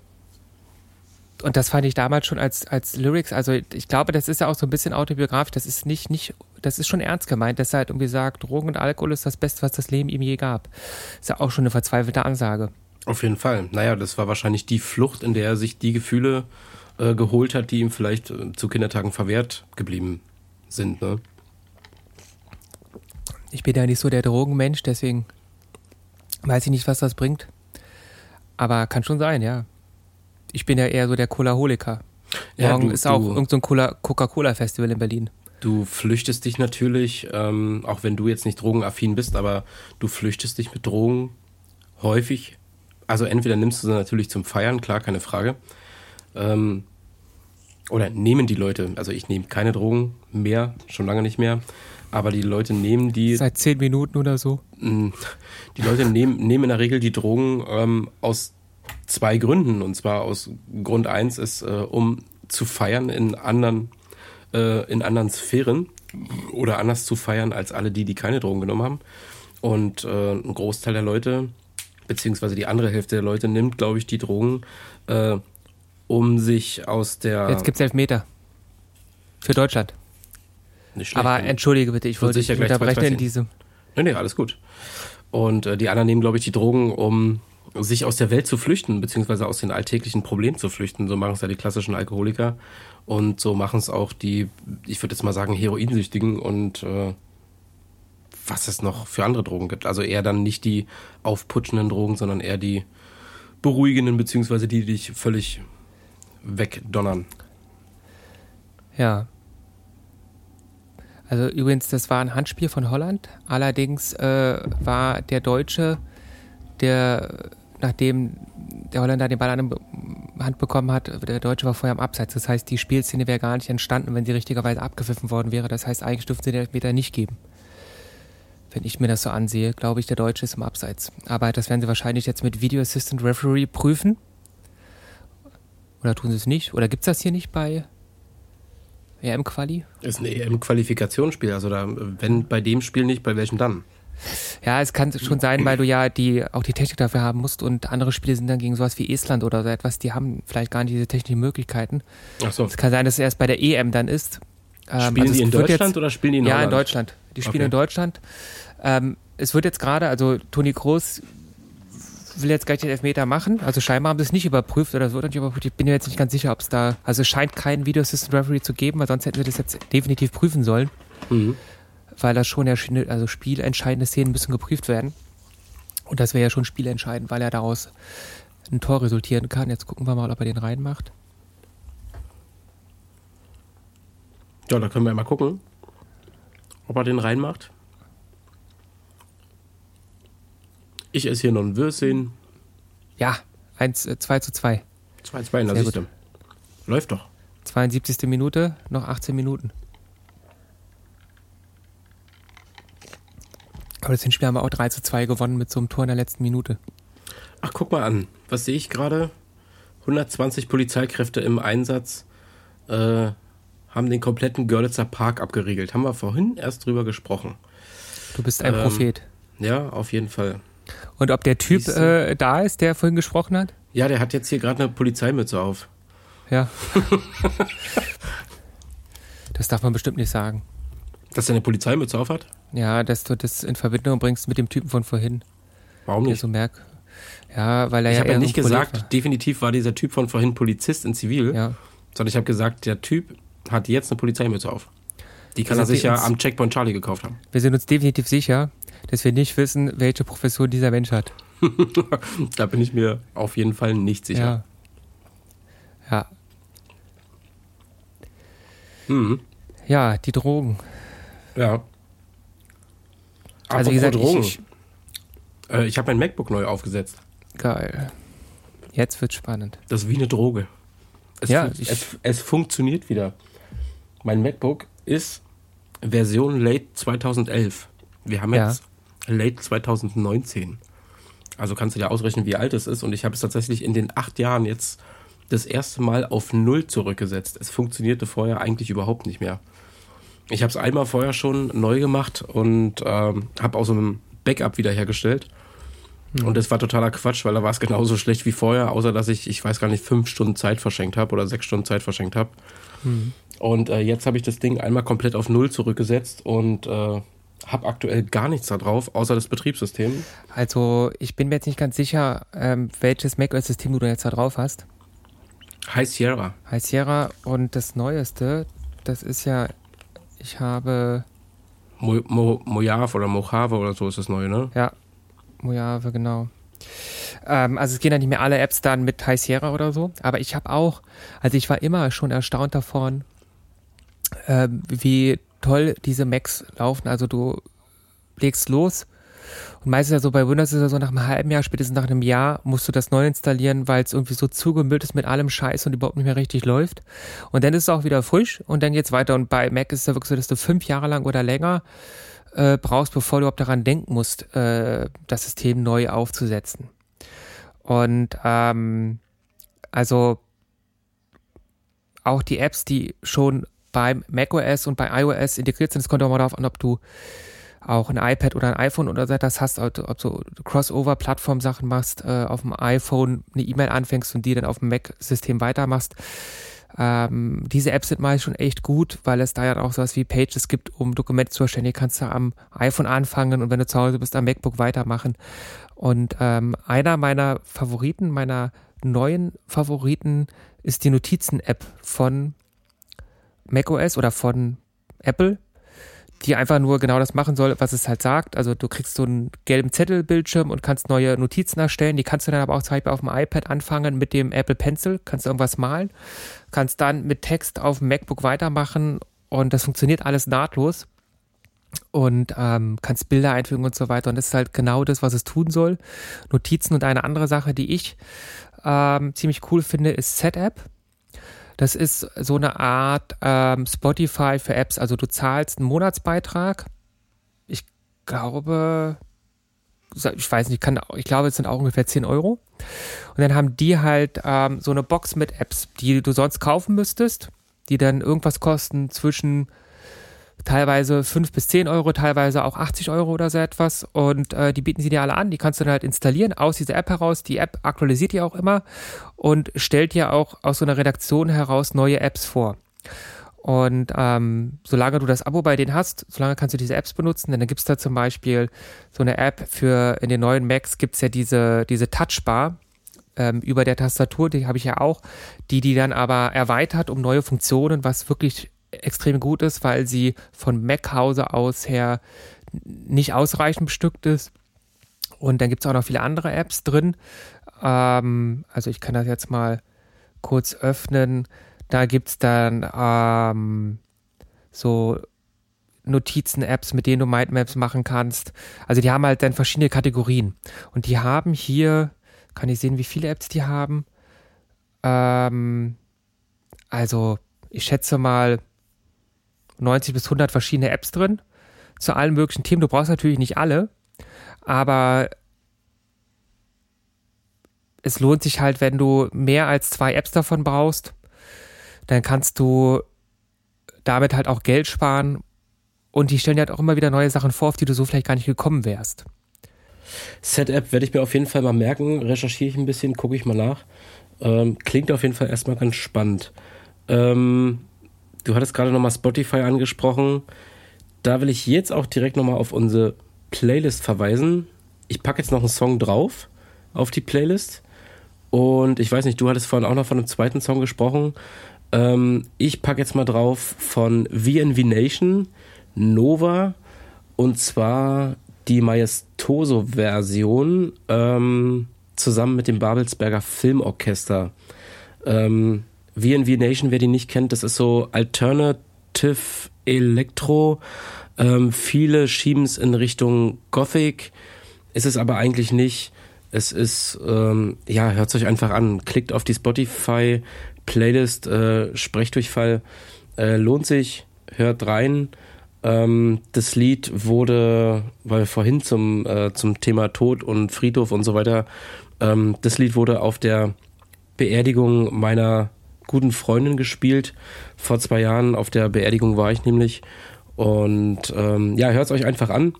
und das fand ich damals schon als, als Lyrics, also ich glaube, das ist ja auch so ein bisschen autobiografisch, das ist nicht, nicht, das ist schon ernst gemeint, dass er halt irgendwie sagt, Drogen und Alkohol ist das Beste, was das Leben ihm je gab. Ist ja auch schon eine verzweifelte Ansage. Auf jeden Fall. Naja, das war wahrscheinlich die Flucht, in der er sich die Gefühle äh, geholt hat, die ihm vielleicht äh, zu Kindertagen verwehrt geblieben sind. Ne? Ich bin ja nicht so der Drogenmensch, deswegen weiß ich nicht, was das bringt. Aber kann schon sein, ja. Ich bin ja eher so der Cola-Holiker. Ja, Morgen du- ist auch irgendein so Coca-Cola-Festival in Berlin. Du flüchtest dich natürlich, ähm, auch wenn du jetzt nicht drogenaffin bist, aber du flüchtest dich mit Drogen häufig. Also entweder nimmst du sie natürlich zum Feiern, klar, keine Frage. Ähm, oder nehmen die Leute, also ich nehme keine Drogen mehr, schon lange nicht mehr, aber die Leute nehmen die, Seit zehn Minuten oder so. mh, die Leute nehmen, nehmen in der Regel die Drogen ähm, aus zwei Gründen. Und zwar aus Grund eins ist, äh, um zu feiern in anderen, äh, in anderen Sphären oder anders zu feiern als alle die, die keine Drogen genommen haben. Und äh, ein Großteil der Leute, beziehungsweise die andere Hälfte der Leute, nimmt, glaube ich, die Drogen, äh, um sich aus der. Jetzt gibt's Elfmeter. Für Deutschland. Nicht schlecht, Aber ne? entschuldige bitte, ich wollte dich gleich unterbrechen in 2-2 diesem. Nee, nee, alles gut. Und äh, die anderen nehmen, glaube ich, die Drogen, um sich aus der Welt zu flüchten, beziehungsweise aus den alltäglichen Problemen zu flüchten. So machen es ja die klassischen Alkoholiker. Und so machen es auch die, ich würde jetzt mal sagen, Heroinsüchtigen und äh, was es noch für andere Drogen gibt. Also eher dann nicht die aufputschenden Drogen, sondern eher die beruhigenden, beziehungsweise die, die dich völlig wegdonnern. Ja. Also übrigens, das war ein Handspiel von Holland. Allerdings äh, war der Deutsche, der nachdem der Holländer den Ball an die Hand bekommen hat, der Deutsche war vorher am Abseits. Das heißt, die Spielszene wäre gar nicht entstanden, wenn sie richtigerweise abgepfiffen worden wäre. Das heißt, eigentlich dürften sie den Elfmeter nicht geben. Wenn ich mir das so ansehe, glaube ich, der Deutsche ist im Abseits. Aber das werden sie wahrscheinlich jetzt mit Video Assistant Referee prüfen. Oder tun sie es nicht? Oder gibt es das hier nicht bei EM-Quali? Ist ein EM-Qualifikationsspiel. Also da, wenn bei dem Spiel nicht, bei welchem dann? Ja, es kann schon sein, weil du ja die, auch die Technik dafür haben musst und andere Spiele sind dann gegen sowas wie Estland oder so etwas, die haben vielleicht gar nicht diese technischen Möglichkeiten. Ach so. Es kann sein, dass es erst bei der EM dann ist. Ähm, Spielen also die in Deutschland jetzt, oder spielen die in Ja, in Holland? Deutschland. Die spielen Okay. in Deutschland. Ähm, es wird jetzt gerade, also Toni Kroos will jetzt gleich den Elfmeter machen. Also scheinbar haben sie es nicht überprüft oder es wird nicht überprüft. Ich bin mir jetzt nicht ganz sicher, ob es da, also es scheint keinen Video Assistant Referee zu geben, weil sonst hätten wir das jetzt definitiv prüfen sollen. Mhm. Weil das schon ja, also spielentscheidende Szenen müssen geprüft werden. Und das wäre ja schon spielentscheidend, weil er daraus ein Tor resultieren kann. Jetzt gucken wir mal, ob er den reinmacht. Ja, da können wir mal gucken, ob er den reinmacht. Ich esse hier noch ein Würstchen. Ja, 1, äh, 2 zu 2. 2-2, na Sehr siehst du. Läuft doch. 72. Minute, noch 18 Minuten. Aber das Hinspiel haben wir auch 3 zu 2 gewonnen mit so einem Tor in der letzten Minute. Ach, guck mal an. Was sehe ich gerade? 120 Polizeikräfte im Einsatz äh, haben den kompletten Görlitzer Park abgeriegelt. Haben wir vorhin erst drüber gesprochen. Du bist ein Ähm, Prophet. Ja, auf jeden Fall. Und ob der Typ äh, da ist, der vorhin gesprochen hat? Ja, der hat jetzt hier gerade eine Polizeimütze auf. Ja. das darf man bestimmt nicht sagen. Dass er eine Polizeimütze auf hat? Ja, dass du das in Verbindung bringst mit dem Typen von vorhin. Warum Der nicht? so merk. Ja, weil er Ich ja habe ja nicht gesagt, definitiv war dieser Typ von vorhin Polizist in Zivil, war. Ja. sondern ich habe gesagt, der Typ hat jetzt eine Polizeimütze auf. Die kann er sich ja am Checkpoint Charlie gekauft haben. Wir sind uns definitiv sicher, dass wir nicht wissen, welche Profession dieser Mensch hat. da bin ich mir auf jeden Fall nicht sicher. Ja. Ja. Mhm. Ja, die Drogen. Ja. Also wie gesagt, Drogen. ich, ich, Äh, ich habe mein MacBook neu aufgesetzt. geil. Jetzt wird's spannend. Das ist wie eine Droge. Es, Ja, ich- es, es funktioniert wieder. Mein MacBook ist Version Late 2011. Wir haben Ja. jetzt Late 2019. Also kannst du dir ausrechnen, wie alt es ist. Und ich habe es tatsächlich in den acht Jahren jetzt das erste Mal auf Null zurückgesetzt. Es funktionierte vorher eigentlich überhaupt nicht mehr. Ich habe es einmal vorher schon neu gemacht und ähm, habe aus einem Backup wiederhergestellt. Und das war totaler Quatsch, weil da war es genauso schlecht wie vorher, außer dass ich, ich weiß gar nicht, fünf Stunden Zeit verschenkt habe oder sechs Stunden Zeit verschenkt habe. Und äh, jetzt habe ich das Ding einmal komplett auf Null zurückgesetzt und äh, habe aktuell gar nichts da drauf, außer das Betriebssystem. Also, ich bin mir jetzt nicht ganz sicher, ähm, welches macOS-System du da jetzt da drauf hast. High Sierra. High Sierra und das Neueste, das ist ja, ich habe, Mo Mo Mojave oder Mojave oder so ist das neue, ne? ja, Mojave, genau. Ähm, also es gehen ja nicht mehr alle Apps dann mit High Sierra oder so, aber ich habe auch, also ich war immer schon erstaunt davon, ähm, wie toll diese Macs laufen. Also du legst los und meistens ja so bei Windows ist ja so nach einem halben Jahr, spätestens nach einem Jahr musst du das neu installieren, weil es irgendwie so zugemüllt ist mit allem Scheiß und überhaupt nicht mehr richtig läuft. Und dann ist es auch wieder frisch und dann geht's weiter. Und bei Mac ist es ja wirklich so, dass du fünf Jahre lang oder länger äh, brauchst, bevor du überhaupt daran denken musst, äh, das System neu aufzusetzen. Und ähm, also auch die Apps, die schon beim macOS und bei iOS integriert sind, es kommt auch mal darauf an, ob du auch ein iPad oder ein iPhone oder so das hast, ob du Crossover-Plattform-Sachen machst, äh, auf dem iPhone eine E-Mail anfängst und die dann auf dem Mac-System weitermachst. Ähm, diese Apps sind meist schon echt gut, weil es da ja auch sowas wie Pages gibt, um Dokumente zu erstellen. Die kannst du am iPhone anfangen und wenn du zu Hause bist, am MacBook weitermachen. Und ähm, einer meiner Favoriten, meiner neuen Favoriten ist die Notizen-App von macOS oder von Apple die einfach nur genau das machen soll, was es halt sagt. Also du kriegst so einen gelben Zettelbildschirm und kannst neue Notizen erstellen. Die kannst du dann aber auch zum Beispiel auf dem iPad anfangen mit dem Apple Pencil, kannst irgendwas malen, kannst dann mit Text auf dem MacBook weitermachen und das funktioniert alles nahtlos und ähm, kannst Bilder einfügen und so weiter. Und das ist halt genau das, was es tun soll. Notizen und eine andere Sache, die ich ähm, ziemlich cool finde, ist Setup. Das ist so eine Art ähm, Spotify für Apps. Also du zahlst einen Monatsbeitrag. Ich glaube, ich weiß nicht, kann, ich glaube, es sind auch ungefähr 10 Euro. Und dann haben die halt ähm, so eine Box mit Apps, die du sonst kaufen müsstest, die dann irgendwas kosten zwischen teilweise 5 bis 10 Euro, teilweise auch 80 Euro oder so etwas. Und äh, die bieten sie dir alle an. Die kannst du dann halt installieren aus dieser App heraus. Die App aktualisiert dir auch immer und stellt dir auch aus so einer Redaktion heraus neue Apps vor. Und ähm, solange du das Abo bei denen hast, solange kannst du diese Apps benutzen. Denn dann gibt es da zum Beispiel so eine App für in den neuen Macs gibt es ja diese, diese Touchbar ähm, über der Tastatur, die habe ich ja auch, die die dann aber erweitert um neue Funktionen, was wirklich extrem gut ist, weil sie von Mac-Hause aus her nicht ausreichend bestückt ist. Und dann gibt es auch noch viele andere Apps drin. Ähm, also ich kann das jetzt mal kurz öffnen. Da gibt es dann ähm, so Notizen-Apps, mit denen du Mindmaps machen kannst. Also die haben halt dann verschiedene Kategorien. Und die haben hier, kann ich sehen, wie viele Apps die haben? Ähm, also ich schätze mal 90 bis 100 verschiedene Apps drin zu allen möglichen Themen. Du brauchst natürlich nicht alle, aber es lohnt sich halt, wenn du mehr als zwei Apps davon brauchst, dann kannst du damit halt auch Geld sparen und die stellen halt auch immer wieder neue Sachen vor, auf die du so vielleicht gar nicht gekommen wärst. Set-App werde ich mir auf jeden Fall mal merken, recherchiere ich ein bisschen, gucke ich mal nach. Ähm, klingt auf jeden Fall erstmal ganz spannend. Ähm, du hattest gerade nochmal Spotify angesprochen. Da will ich jetzt auch direkt nochmal auf unsere Playlist verweisen. Ich packe jetzt noch einen Song drauf auf die Playlist. Und ich weiß nicht, du hattest vorhin auch noch von einem zweiten Song gesprochen. Ähm, ich packe jetzt mal drauf von VNV Nation, Nova. Und zwar die Maestoso-Version ähm, zusammen mit dem Babelsberger Filmorchester. Ähm, VNV Nation, wer die nicht kennt, das ist so Alternative Electro. Ähm, viele schieben es in Richtung Gothic, ist es aber eigentlich nicht. Es ist, ähm, ja, hört euch einfach an. Klickt auf die Spotify-Playlist, äh, Sprechdurchfall. Äh, lohnt sich, hört rein. Ähm, das Lied wurde, weil vorhin zum, äh, zum Thema Tod und Friedhof und so weiter, ähm, das Lied wurde auf der Beerdigung meiner guten Freundin gespielt. Vor zwei Jahren auf der Beerdigung war ich nämlich. Und ähm, ja, hört es euch einfach an.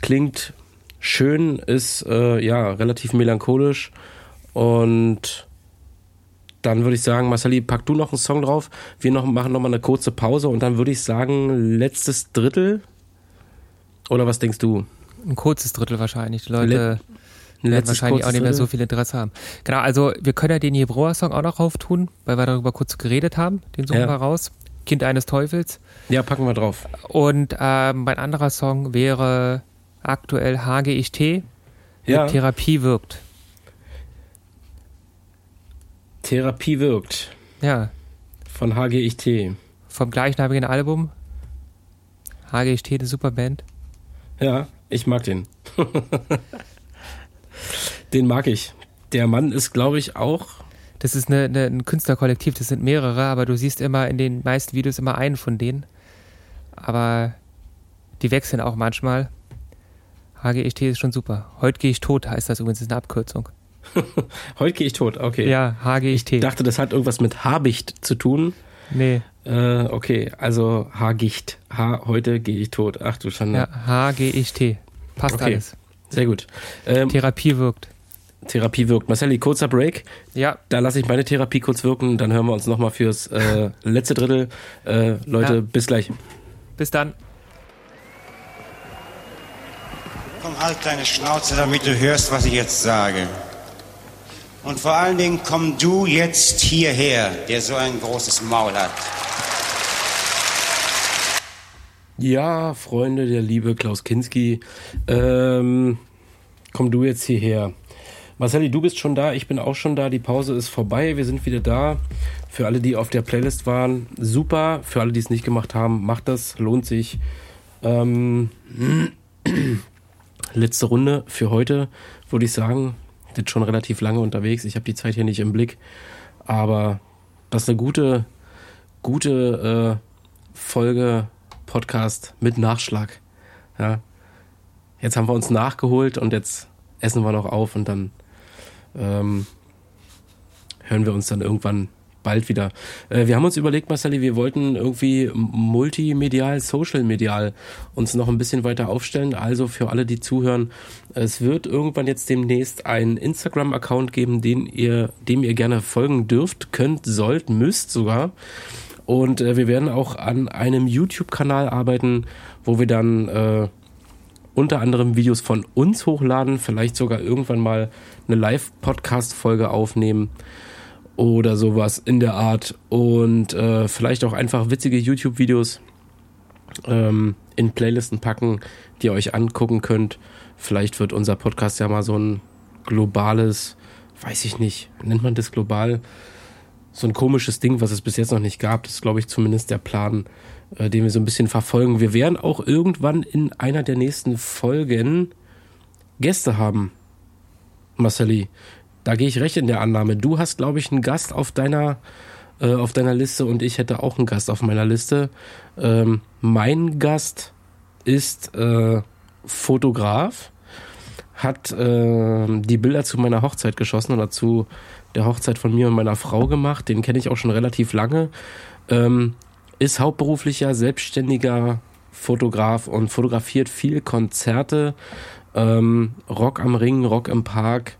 Klingt schön, ist äh, ja relativ melancholisch. Und dann würde ich sagen, Marceli, pack du noch einen Song drauf. Wir noch, machen nochmal eine kurze Pause und dann würde ich sagen, letztes Drittel. Oder was denkst du? Ein kurzes Drittel wahrscheinlich. Die Leute. Le werden wahrscheinlich auch nicht mehr so viel Interesse haben. Genau, also wir können ja den Jebroa-Song auch noch auftun, weil wir darüber kurz geredet haben. Den suchen ja. wir raus. Kind eines Teufels. Ja, packen wir drauf. Und ähm, mein anderer Song wäre aktuell HGIT. Ja. Therapie wirkt. Therapie wirkt. Ja, Von HGIT. vom gleichnamigen Album. HGST, eine super Band. Ja, ich mag den. den mag ich. Der Mann ist, glaube ich, auch. Das ist eine, eine, ein Künstlerkollektiv, das sind mehrere, aber du siehst immer in den meisten Videos immer einen von denen. Aber die wechseln auch manchmal. HGST ist schon super. Heute gehe ich tot, heißt das übrigens, ist eine Abkürzung. Heute gehe ich tot. Okay. Ja, HGST. Ich dachte, das hat irgendwas mit Habicht zu tun. nee, Äh, okay, also Hagicht. H, heute gehe ich tot. Ach du Schande. ja, HGST. Passt Okay. alles. Sehr gut. Ähm, Therapie wirkt. Therapie wirkt. Marcelli, kurzer Break. Ja, Da lasse ich meine Therapie kurz wirken. Dann hören wir uns nochmal fürs äh, letzte Drittel. Äh, Leute, Ja. bis gleich. bis dann. Komm, halt deine Schnauze, damit du hörst, was ich jetzt sage. Und vor allen Dingen komm du jetzt hierher, der so ein großes Maul hat. Ja, Freunde, der liebe Klaus Kinski. Ähm, komm du jetzt hierher. Marcelli, du bist schon da, ich bin auch schon da. Die Pause ist vorbei, wir sind wieder da. Für alle, die auf der Playlist waren, super. Für alle, die es nicht gemacht haben, macht das, lohnt sich. Ähm, letzte Runde für heute, würde ich sagen. Sind schon relativ lange unterwegs. Ich habe die Zeit hier nicht im Blick. Aber das ist eine gute, gute äh, Folge Podcast mit Nachschlag. Ja. Jetzt haben wir uns nachgeholt und jetzt essen wir noch auf und dann ähm, hören wir uns dann irgendwann bald wieder. Äh, wir haben uns überlegt, Marcelli, wir wollten irgendwie multimedial, social-medial uns noch ein bisschen weiter aufstellen. Also für alle, die zuhören, es wird irgendwann jetzt demnächst einen Instagram-Account geben, den ihr, dem ihr gerne folgen dürft, könnt, sollt, müsst sogar. Und äh, wir werden auch an einem YouTube-Kanal arbeiten, wo wir dann äh, unter anderem Videos von uns hochladen, vielleicht sogar irgendwann mal eine Live-Podcast-Folge aufnehmen oder sowas in der Art und äh, vielleicht auch einfach witzige YouTube-Videos ähm, in Playlisten packen, die ihr euch angucken könnt. Vielleicht wird unser Podcast ja mal so ein globales, weiß ich nicht, nennt man das global? So ein komisches Ding, was es bis jetzt noch nicht gab. Das ist, glaube ich, zumindest der Plan, äh, den wir so ein bisschen verfolgen. Wir werden auch irgendwann in einer der nächsten Folgen Gäste haben. Marcelli, da gehe ich recht in der Annahme. Du hast, glaube ich, einen Gast auf deiner, äh, auf deiner Liste und ich hätte auch einen Gast auf meiner Liste. Ähm, mein Gast ist äh, Fotograf, hat äh, die Bilder zu meiner Hochzeit geschossen oder zu der Hochzeit von mir und meiner Frau gemacht. Den kenne ich auch schon relativ lange. Ähm, ist hauptberuflicher, selbstständiger Fotograf und fotografiert viel Konzerte, ähm, Rock am Ring, Rock im Park,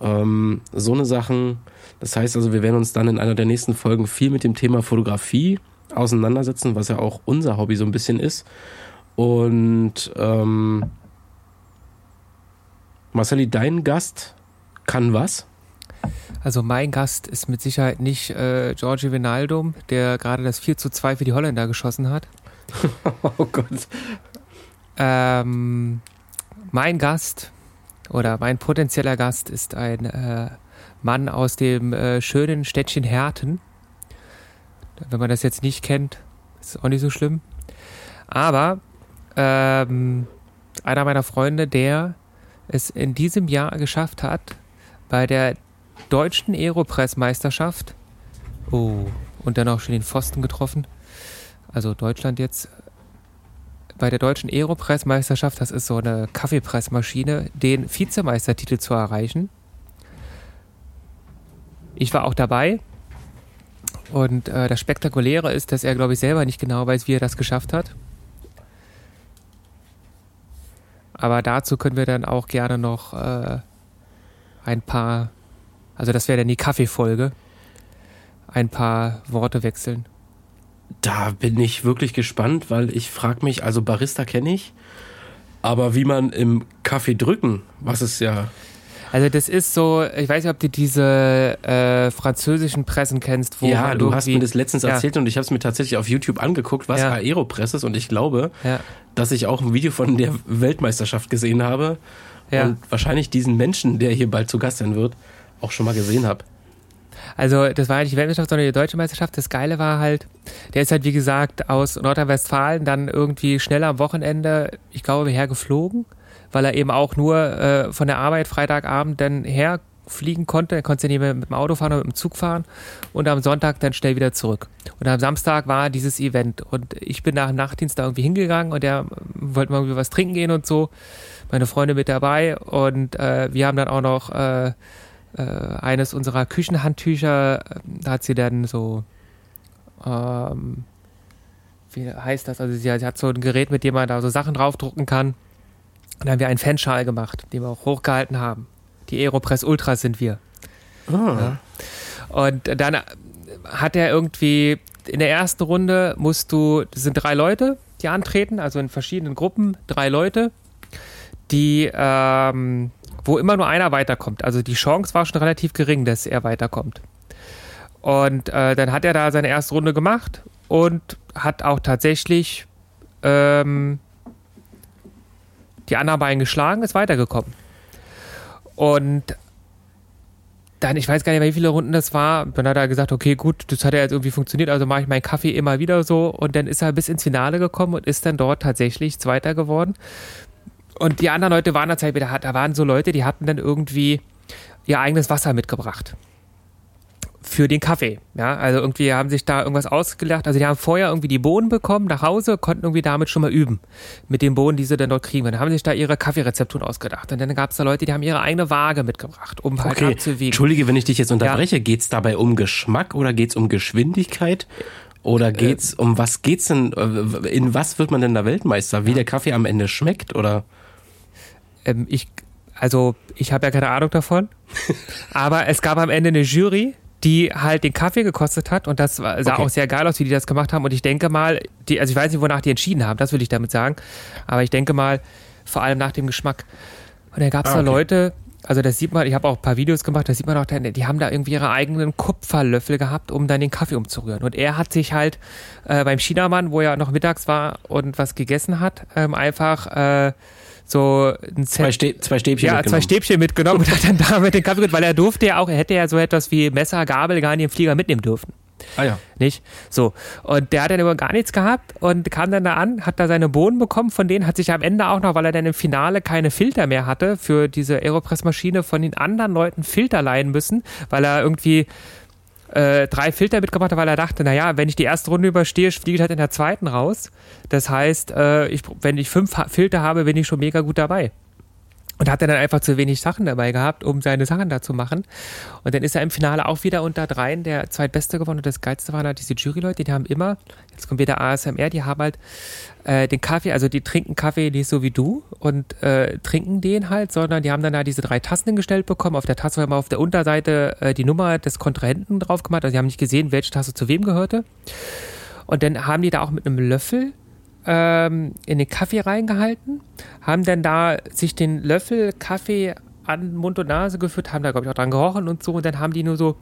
ähm, so eine Sachen. Das heißt also, wir werden uns dann in einer der nächsten Folgen viel mit dem Thema Fotografie auseinandersetzen, was ja auch unser Hobby so ein bisschen ist. Und ähm, Marcelli, dein Gast kann was? Also mein Gast ist mit Sicherheit nicht äh, Georgi Wijnaldum, der gerade das 4 zu 2 für die Holländer geschossen hat. Oh Gott. Ähm, mein Gast oder mein potenzieller Gast ist ein äh, Mann aus dem äh, schönen Städtchen Herten. Wenn man das jetzt nicht kennt, ist auch nicht so schlimm. Aber ähm, einer meiner Freunde, der es in diesem Jahr geschafft hat, bei der deutschen Aeropress-Meisterschaft, oh, und dann auch schon den Pfosten getroffen, also Deutschland jetzt, bei der deutschen Aeropress-Meisterschaft, das ist so eine Kaffeepressmaschine, den Vizemeistertitel zu erreichen. Ich war auch dabei. Und äh, das Spektakuläre ist, dass er, glaube ich, selber nicht genau weiß, wie er das geschafft hat. Aber dazu können wir dann auch gerne noch äh, ein paar, also das wäre dann die Kaffeefolge, ein paar Worte wechseln. Da bin ich wirklich gespannt, weil ich frage mich, also Barista kenne ich, aber wie man im Kaffee drücken, was ist ja, Also das ist so, ich weiß nicht, ob du diese äh, französischen Pressen kennst, wo ja, du hast mir das letztens ja, erzählt und ich habe es mir tatsächlich auf YouTube angeguckt, was Ja. Aeropress ist und ich glaube, Ja, dass ich auch ein Video von der Weltmeisterschaft gesehen habe Ja. und wahrscheinlich diesen Menschen, der hier bald zu Gast sein wird, auch schon mal gesehen habe. Also das war ja nicht die Weltmeisterschaft, sondern die deutsche Meisterschaft. Das Geile war halt, der ist halt wie gesagt aus Nordrhein-Westfalen dann irgendwie schnell am Wochenende, ich glaube, hergeflogen, weil er eben auch nur äh, von der Arbeit Freitagabend dann herfliegen konnte. Er konnte nicht mehr mit dem Auto fahren oder mit dem Zug fahren und am Sonntag dann schnell wieder zurück. Und am Samstag war dieses Event und ich bin nach dem Nachtdienst da irgendwie hingegangen und er wollte mal irgendwie was trinken gehen und so. Meine Freunde mit dabei und äh, wir haben dann auch noch äh, äh, eines unserer Küchenhandtücher, äh, da hat sie dann so, ähm, wie heißt das? Also sie, sie hat so ein Gerät, mit dem man da so Sachen draufdrucken kann. Und dann haben wir einen Fanschal gemacht, den wir auch hochgehalten haben. Die Aeropress Ultras sind wir. Ja. Und dann hat er irgendwie in der ersten Runde musst du, das sind drei Leute, die antreten, also in verschiedenen Gruppen, drei Leute, die, ähm, wo immer nur einer weiterkommt. Also die Chance war schon relativ gering, dass er weiterkommt. Und äh, dann hat er da seine erste Runde gemacht und hat auch tatsächlich ähm, die anderen beiden geschlagen, ist weitergekommen. Und dann, ich weiß gar nicht mehr, wie viele Runden das war. Dann hat er gesagt, okay, gut, das hat ja jetzt irgendwie funktioniert, also mache ich meinen Kaffee immer wieder so. Und dann ist er bis ins Finale gekommen und ist dann dort tatsächlich Zweiter geworden. Und die anderen Leute waren tatsächlich wieder, da waren so Leute, die hatten dann irgendwie ihr eigenes Wasser mitgebracht. Für den Kaffee. Ja, also irgendwie haben sich da irgendwas ausgedacht. Also die haben vorher irgendwie die Bohnen bekommen nach Hause, konnten irgendwie damit schon mal üben. Mit den Bohnen, die sie dann dort kriegen. Und dann haben sich da ihre Kaffeerezepturen ausgedacht. Und dann gab es da Leute, die haben ihre eigene Waage mitgebracht, um halt Okay, abzuwiegen. Entschuldige, wenn ich dich jetzt unterbreche. Geht's dabei um Geschmack oder geht's um Geschwindigkeit? Oder geht's um was geht's denn? äh, In was wird man denn da Weltmeister? Wie der Kaffee am Ende schmeckt? Oder? Ähm, ich, also ich habe ja keine Ahnung davon, aber es gab am Ende eine Jury, die halt den Kaffee gekostet hat und das sah Okay. auch sehr geil aus, wie die das gemacht haben und ich denke mal, die, also ich weiß nicht, wonach die entschieden haben, das will ich damit sagen, aber ich denke mal, vor allem nach dem Geschmack. Und dann gab es Ah, da okay. Leute, also das sieht man, ich habe auch ein paar Videos gemacht, da sieht man auch, die haben da irgendwie ihre eigenen Kupferlöffel gehabt, um dann den Kaffee umzurühren. Und er hat sich halt äh, beim Chinamann, wo er noch mittags war und was gegessen hat, ähm, einfach äh, so ein Set Zwei, Stä zwei Stäbchen ja, mitgenommen. zwei Stäbchen mitgenommen und hat dann damit den Kaffee weil er durfte ja auch, er hätte ja so etwas wie Messer, Gabel gar nicht im Flieger mitnehmen dürfen. Ah ja. Nicht? So. Und der hat dann aber gar nichts gehabt und kam dann da an, hat da seine Bohnen bekommen von denen, hat sich am Ende auch noch, weil er dann im Finale keine Filter mehr hatte für diese Aeropress-Maschine, von den anderen Leuten Filter leihen müssen, weil er irgendwie äh, drei Filter mitgebracht weil er dachte, naja, wenn ich die erste Runde überstehe, fliege ich halt in der zweiten raus. Das heißt, äh, ich, wenn ich fünf ha Filter habe, bin ich schon mega gut dabei. Und hat er dann einfach zu wenig Sachen dabei gehabt, um seine Sachen da zu machen. Und dann ist er im Finale auch wieder unter dreien der zweitbeste gewonnen. Und das Geilste waren halt diese Juryleute, die haben immer, jetzt kommt wieder ASMR, die haben halt äh, den Kaffee, also die trinken Kaffee nicht so wie du und äh, trinken den halt, sondern die haben dann da diese drei Tassen hingestellt bekommen. Auf der Tasse war immer auf der Unterseite äh, die Nummer des Kontrahenten drauf gemacht. Also sie haben nicht gesehen, welche Tasse zu wem gehörte. Und dann haben die da auch mit einem Löffel ähm, in den Kaffee reingehalten, haben dann da sich den Löffel Kaffee an Mund und Nase geführt, haben da, glaube ich, auch dran gerochen und so. Und dann haben die nur so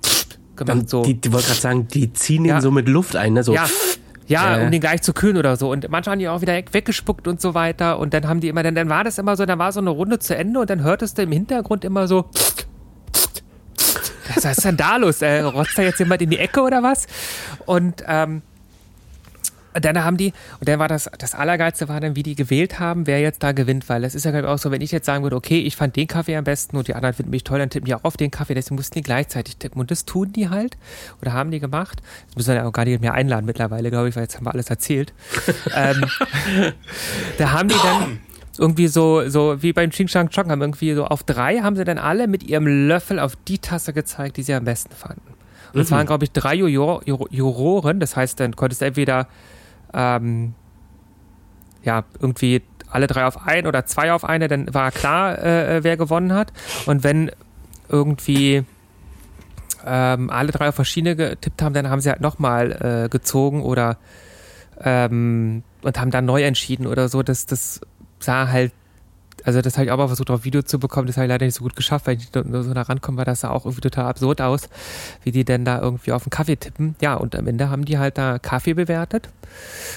gemacht. Dann, so. Die, die wollte gerade sagen, die ziehen Ja. ihn so mit Luft ein, ne? So. Ja, ja, Ja. um den gleich zu kühlen oder so. Und manchmal haben die auch wieder weggespuckt und so weiter. Und dann haben die immer, dann, dann war das immer so, dann war so eine Runde zu Ende und dann hörtest du im Hintergrund immer so. Was ist denn da los? Äh, rotzt da jetzt jemand in die Ecke oder was? Und ähm, dann haben die, und dann war das, das Allergeilste war dann, wie die gewählt haben, wer jetzt da gewinnt, weil das ist ja glaub ich, auch so, wenn ich jetzt sagen würde, okay, ich fand den Kaffee am besten und die anderen finden mich toll, dann tippen die auch auf den Kaffee, deswegen mussten die gleichzeitig tippen. Und das tun die halt, oder haben die gemacht. Das müssen wir ja auch gar nicht mehr einladen mittlerweile, glaube ich, weil jetzt haben wir alles erzählt. ähm, da haben die dann irgendwie so, so wie beim Ching Chang Chong, haben irgendwie so auf drei haben sie dann alle mit ihrem Löffel auf die Tasse gezeigt, die sie am besten fanden. Und es waren, glaube ich, drei Juror, Juroren, das heißt, dann konntest du entweder ähm, ja, irgendwie alle drei auf ein oder zwei auf eine, dann war klar, äh, wer gewonnen hat. Und wenn irgendwie ähm, alle drei auf verschiedene getippt haben, dann haben sie halt nochmal äh, gezogen oder ähm, und haben dann neu entschieden oder so. Das, das sah halt, also das habe ich auch mal versucht auf Video zu bekommen, das habe ich leider nicht so gut geschafft, weil ich nur so da rankomme, weil das sah auch irgendwie total absurd aus, wie die denn da irgendwie auf den Kaffee tippen. Ja, und am Ende haben die halt da Kaffee bewertet.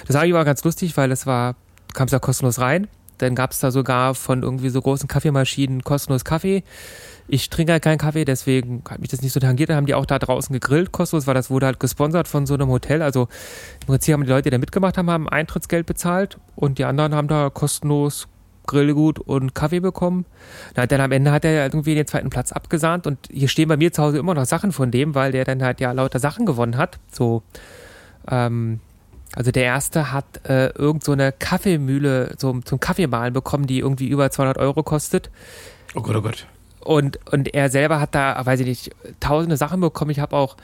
Das war aber ganz lustig, weil es war, du kamst ja kostenlos rein, Dann gab es da sogar von irgendwie so großen Kaffeemaschinen kostenlos Kaffee. Ich trinke halt keinen Kaffee, deswegen hat mich das nicht so tangiert. Dann haben die auch da draußen gegrillt, kostenlos, weil das wurde halt gesponsert von so einem Hotel. Also im Prinzip haben die Leute, die da mitgemacht haben, haben Eintrittsgeld bezahlt und die anderen haben da kostenlos Grillgut und Kaffee bekommen. Na, dann am Ende hat er irgendwie den zweiten Platz abgesahnt und hier stehen bei mir zu Hause immer noch Sachen von dem, weil der dann halt ja lauter Sachen gewonnen hat. So, ähm, also der erste hat äh, irgend so eine Kaffeemühle zum, zum Kaffeemahlen bekommen, die irgendwie über 200 Euro kostet. Oh Gott, oh Gott. Und, und er selber hat da, weiß ich nicht, tausende Sachen bekommen. Ich habe auch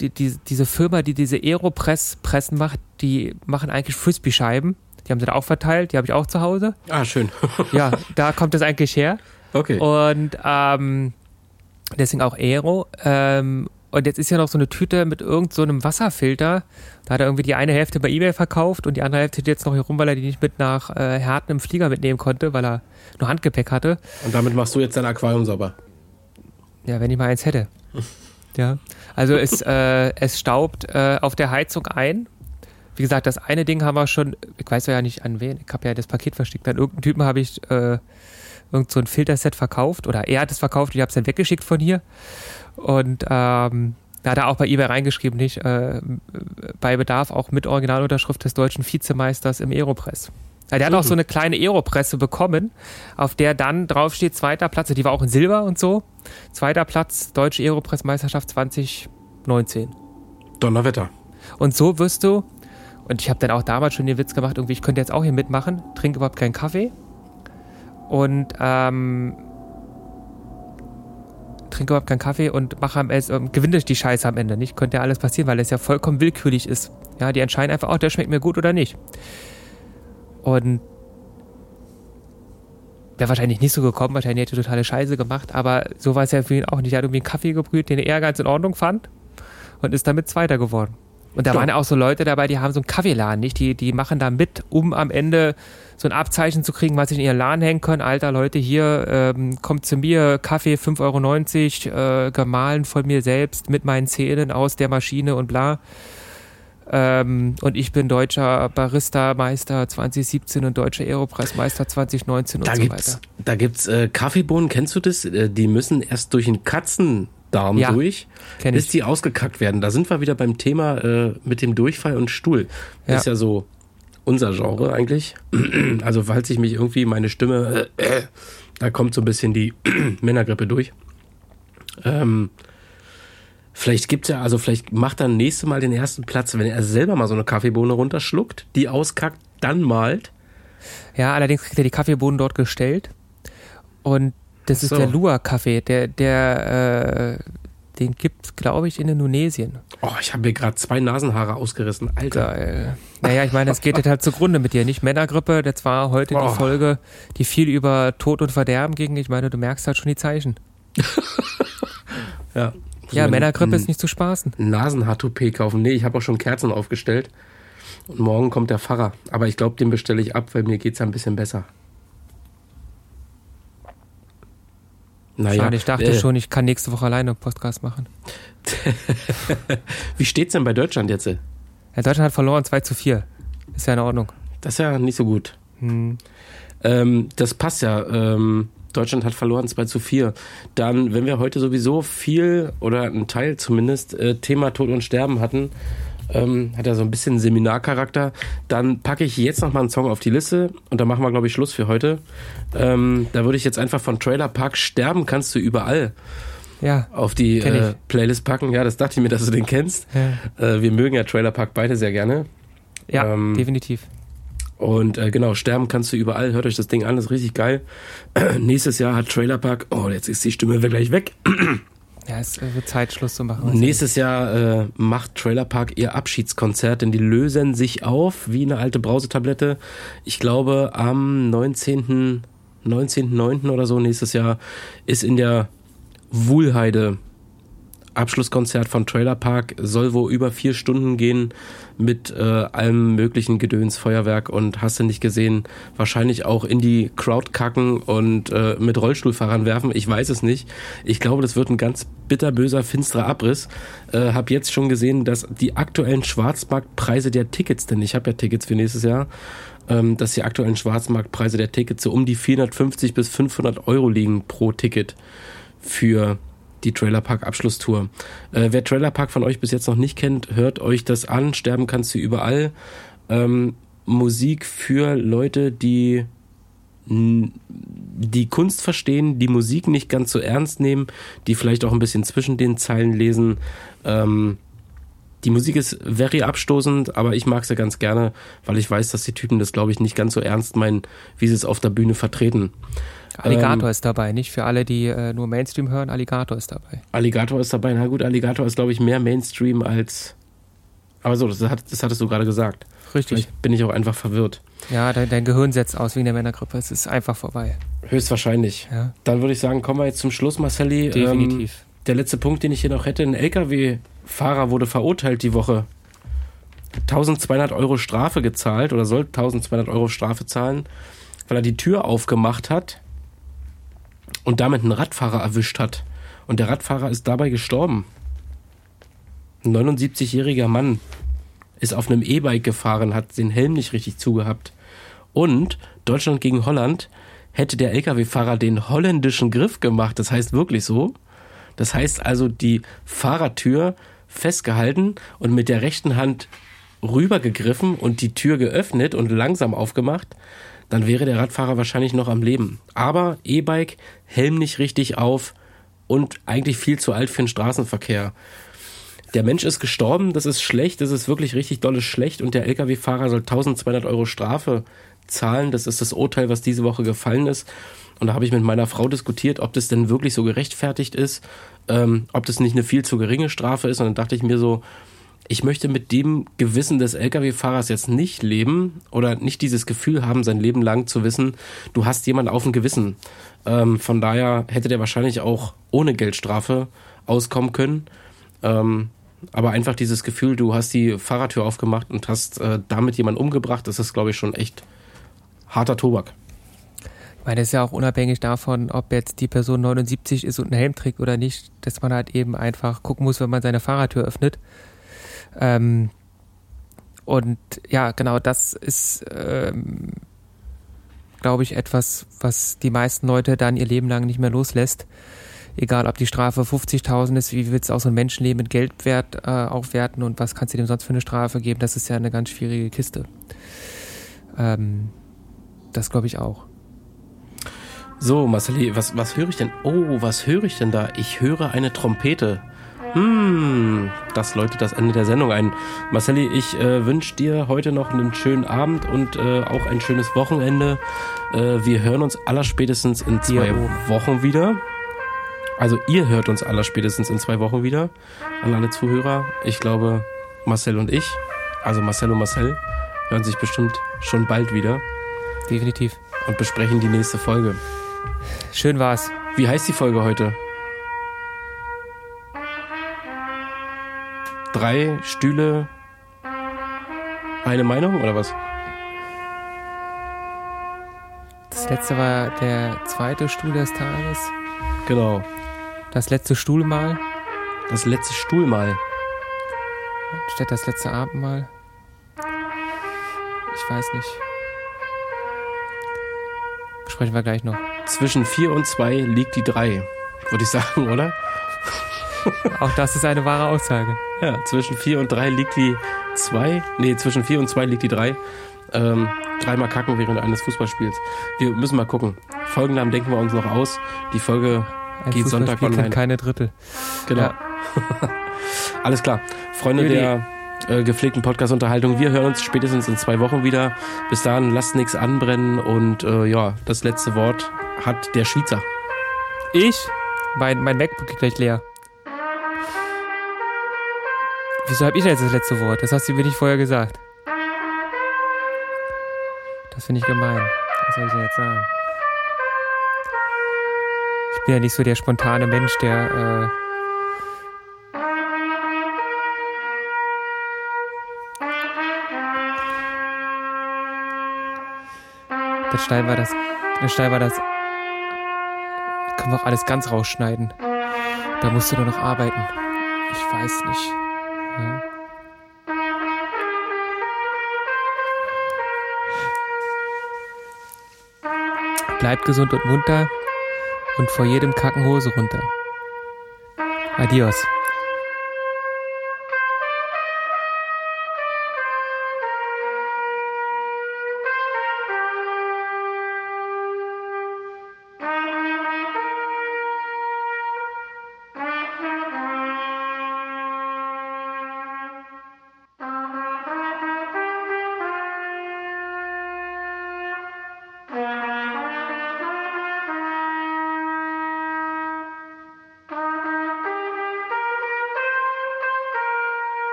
die, die, diese Firma, die diese Aeropress-Pressen macht, die machen eigentlich Frisbee-Scheiben. Die haben sie da auch verteilt, die habe ich auch zu Hause. Ah, schön. Ja, da kommt das eigentlich her. Okay. Und ähm, deswegen auch Aero. Ähm, und jetzt ist ja noch so eine Tüte mit irgendeinem so einem Wasserfilter. Da hat er irgendwie die eine Hälfte bei Ebay verkauft und die andere Hälfte jetzt noch hier rum, weil er die nicht mit nach äh, Herten im Flieger mitnehmen konnte, weil er nur Handgepäck hatte. Und damit machst du jetzt dein Aquarium sauber. Ja, wenn ich mal eins hätte. Ja. Also es, äh, es staubt äh, auf der Heizung ein. Wie gesagt, das eine Ding haben wir schon, ich weiß ja nicht an wen, ich habe ja das Paket verschickt. An irgendeinen Typen habe ich äh, irgend so ein Filterset verkauft oder er hat es verkauft, ich habe es dann weggeschickt von hier. Und ähm, da hat er auch bei eBay reingeschrieben, nicht äh, bei Bedarf auch mit Originalunterschrift des deutschen Vizemeisters im Aeropress. Ja, der hat auch so eine kleine Aeropresse bekommen, auf der dann draufsteht, zweiter Platz, die war auch in Silber und so. Zweiter Platz, Deutsche Aeropress-Meisterschaft 2019. Donnerwetter. Und so wirst du, und ich habe dann auch damals schon den Witz gemacht, irgendwie, ich könnte jetzt auch hier mitmachen, trinke überhaupt keinen Kaffee und ähm, trinke überhaupt keinen Kaffee und mache am Ende, ähm, gewinne ich die Scheiße am Ende nicht. Könnte ja alles passieren, weil es ja vollkommen willkürlich ist. Ja, die entscheiden einfach, oh, der schmeckt mir gut oder nicht. Und wäre wahrscheinlich nicht so gekommen, wahrscheinlich hätte er totale Scheiße gemacht, aber so war es ja für ihn auch nicht. Er hat irgendwie einen Kaffee gebrüht, den er ganz in Ordnung fand und ist damit Zweiter geworden. Und da Ja. waren ja auch so Leute dabei, die haben so einen Kaffeeladen, nicht? Die, die machen da mit, um am Ende so ein Abzeichen zu kriegen, was sie in ihren Laden hängen können. Alter, Leute, hier, ähm, kommt zu mir, Kaffee 5,90 Euro, äh, gemahlen von mir selbst mit meinen Zähnen aus der Maschine und bla. Ähm, und ich bin deutscher Barista-Meister 2017 und deutscher Aeropress-Meister 2019 und Da so gibt's, weiter. da gibt's äh, Kaffeebohnen, kennst du das? Äh, Die müssen erst durch den Katzendarm Ja, durch, bis ich. die ausgekackt werden. Da sind wir wieder beim Thema äh, mit dem Durchfall und Stuhl. Das Ja. ist ja so unser Genre eigentlich. Also falls ich mich irgendwie meine Stimme, äh, äh, da kommt so ein bisschen die Männergrippe durch. Ähm, vielleicht gibt's ja, also vielleicht macht er nächste Mal den ersten Platz, wenn er selber mal so eine Kaffeebohne runterschluckt, die auskackt, dann malt. Ja, allerdings kriegt er die Kaffeebohnen dort gestellt. Und das ist So. der Lua-Kaffee. Der, der, äh, den gibt's, glaube ich, in Indonesien. Oh, ich habe mir gerade zwei Nasenhaare ausgerissen. Alter. Geil. Naja, ich meine, es geht jetzt halt zugrunde mit dir, nicht? Männergrippe, das war heute Oh. die Folge, die viel über Tod und Verderben ging. Ich meine, du merkst halt schon die Zeichen. Ja, Ja, So Männergrippe ist nicht zu spaßen. Nasenhaartoupet kaufen. Nee, ich habe auch schon Kerzen aufgestellt. Und morgen kommt der Pfarrer. Aber ich glaube, den bestelle ich ab, weil mir geht's ja ein bisschen besser. Naja, Schade, ich dachte äh, schon, ich kann nächste Woche alleine einen Podcast machen. Wie steht's denn bei Deutschland jetzt? Ja, Deutschland hat verloren 2 zu 4. Ist ja in Ordnung. Das ist ja nicht so gut. Hm. Ähm, das passt ja. Ähm, Deutschland hat verloren 2 zu 4. Dann, wenn wir heute sowieso viel oder ein Teil zumindest äh, Thema Tod und Sterben hatten, ähm, hat ja so ein bisschen Seminarcharakter, dann packe ich jetzt nochmal einen Song auf die Liste und dann machen wir, glaube ich, Schluss für heute. Ähm, da würde ich jetzt einfach von Trailer Park Sterben kannst du überall Ja, auf die äh. Playlist packen. Ja, das dachte ich mir, dass du den kennst. ja, Äh, wir mögen ja Trailer Park beide sehr gerne. ja Ähm, definitiv. Und äh, genau, sterben kannst du überall. Hört euch das Ding an, das ist richtig geil. Nächstes Jahr hat Trailer Park. Oh, jetzt ist die Stimme gleich weg. Ja, es äh, wird Zeit, Schluss zu machen. Nächstes Jahr äh, macht Trailer Park ihr Abschiedskonzert, denn die lösen sich auf wie eine alte Brausetablette. Ich glaube, am 19. 19.9. oder so nächstes Jahr ist in der Wuhlheide Abschlusskonzert von Trailer Park soll wohl über vier Stunden gehen mit äh, allem möglichen Gedöns, Feuerwerk und hast du nicht gesehen, wahrscheinlich auch in die Crowd kacken und äh, mit Rollstuhlfahrern werfen. Ich weiß es nicht. Ich glaube, das wird ein ganz bitterböser, finsterer Abriss. Äh, hab jetzt schon gesehen, dass die aktuellen Schwarzmarktpreise der Tickets, denn ich habe ja Tickets für nächstes Jahr, ähm, dass die aktuellen Schwarzmarktpreise der Tickets so um die 450 bis 500 Euro liegen pro Ticket für die Trailer Park Abschlusstour. Äh, wer Trailer Park von euch bis jetzt noch nicht kennt, hört euch das an. Sterben kannst du überall. Ähm, Musik für Leute, die die Kunst verstehen, die Musik nicht ganz so ernst nehmen, die vielleicht auch ein bisschen zwischen den Zeilen lesen. Ähm, die Musik ist very abstoßend, aber ich mag sie ganz gerne, weil ich weiß, dass die Typen das, glaube ich, nicht ganz so ernst meinen, wie sie es auf der Bühne vertreten. Alligator ähm, ist dabei, nicht für alle, die äh, nur Mainstream hören. Alligator ist dabei. Alligator ist dabei. Na gut, Alligator ist, glaube ich, mehr Mainstream als. Aber so, das, hat, das hattest du gerade gesagt. Richtig. Vielleicht bin ich auch einfach verwirrt. Ja, dein, dein Gehirn setzt aus wegen der Männergrippe. Es ist einfach vorbei. Höchstwahrscheinlich. Ja. Dann würde ich sagen, kommen wir jetzt zum Schluss, Marcelli. Definitiv. Ähm, der letzte Punkt, den ich hier noch hätte: Ein LKW-Fahrer wurde verurteilt die Woche. 1200 Euro Strafe gezahlt oder soll 1200 Euro Strafe zahlen, weil er die Tür aufgemacht hat und damit einen Radfahrer erwischt hat. Und der Radfahrer ist dabei gestorben. Ein 79-jähriger Mann ist auf einem E-Bike gefahren, hat den Helm nicht richtig zugehabt. Und Deutschland gegen Holland hätte der Lkw-Fahrer den holländischen Griff gemacht. Das heißt wirklich so. Das heißt also die Fahrertür festgehalten und mit der rechten Hand rübergegriffen und die Tür geöffnet und langsam aufgemacht dann wäre der Radfahrer wahrscheinlich noch am Leben. Aber E-Bike, Helm nicht richtig auf und eigentlich viel zu alt für den Straßenverkehr. Der Mensch ist gestorben, das ist schlecht, das ist wirklich richtig dolles schlecht und der Lkw-Fahrer soll 1200 Euro Strafe zahlen. Das ist das Urteil, was diese Woche gefallen ist. Und da habe ich mit meiner Frau diskutiert, ob das denn wirklich so gerechtfertigt ist, ähm, ob das nicht eine viel zu geringe Strafe ist. Und dann dachte ich mir so, ich möchte mit dem Gewissen des Lkw-Fahrers jetzt nicht leben oder nicht dieses Gefühl haben, sein Leben lang zu wissen, du hast jemanden auf dem Gewissen. Ähm, von daher hätte der wahrscheinlich auch ohne Geldstrafe auskommen können. Ähm, aber einfach dieses Gefühl, du hast die Fahrertür aufgemacht und hast äh, damit jemanden umgebracht, das ist, glaube ich, schon echt harter Tobak. Ich meine, es ist ja auch unabhängig davon, ob jetzt die Person 79 ist und einen Helm trägt oder nicht, dass man halt eben einfach gucken muss, wenn man seine Fahrertür öffnet ähm, und ja, genau das ist, ähm, glaube ich, etwas, was die meisten Leute dann ihr Leben lang nicht mehr loslässt. Egal, ob die Strafe 50.000 ist, wie willst du auch so ein Menschenleben mit Geldwert äh, aufwerten und was kannst du dem sonst für eine Strafe geben? Das ist ja eine ganz schwierige Kiste. Ähm, das glaube ich auch. So, Marceli, was, was höre ich denn? Oh, was höre ich denn da? Ich höre eine Trompete. Hm, das läutet das Ende der Sendung ein. Marcelli, ich äh, wünsche dir heute noch einen schönen Abend und äh, auch ein schönes Wochenende. Äh, wir hören uns allerspätestens in zwei ja. Wochen wieder. Also ihr hört uns allerspätestens in zwei Wochen wieder. An alle Zuhörer. Ich glaube, Marcel und ich, also Marcel und Marcel, hören sich bestimmt schon bald wieder. Definitiv. Und besprechen die nächste Folge. Schön war's. Wie heißt die Folge heute? Drei Stühle, eine Meinung oder was? Das letzte war der zweite Stuhl des Tages. Genau. Das letzte Stuhlmal. Das letzte Stuhlmal. Statt das letzte Abendmahl. Ich weiß nicht. Besprechen wir gleich noch. Zwischen vier und zwei liegt die drei, würde ich sagen, oder? Auch das ist eine wahre Aussage. Ja, zwischen 4 und 3 liegt die 2. Nee, zwischen 4 und 2 liegt die 3. Ähm, dreimal kacken während eines Fußballspiels. Wir müssen mal gucken. Folgennamen denken wir uns noch aus. Die Folge Ein geht Sonntag online. keine Drittel. Genau. Ja. Alles klar. Freunde Juli. der äh, gepflegten Podcast-Unterhaltung, wir hören uns spätestens in zwei Wochen wieder. Bis dahin, lasst nichts anbrennen und äh, ja, das letzte Wort hat der Schweizer. Ich? Mein, mein MacBook geht gleich leer. Wieso habe ich jetzt das letzte Wort? Das hast du mir nicht vorher gesagt. Das finde ich gemein. Was soll ich denn jetzt sagen? Ich bin ja nicht so der spontane Mensch, der. Äh, Dann schneiden wir das. Dann schneiden wir das. Können wir auch alles ganz rausschneiden. Da musst du nur noch arbeiten. Ich weiß nicht. Bleibt gesund und munter und vor jedem Kacken Hose runter. Adios.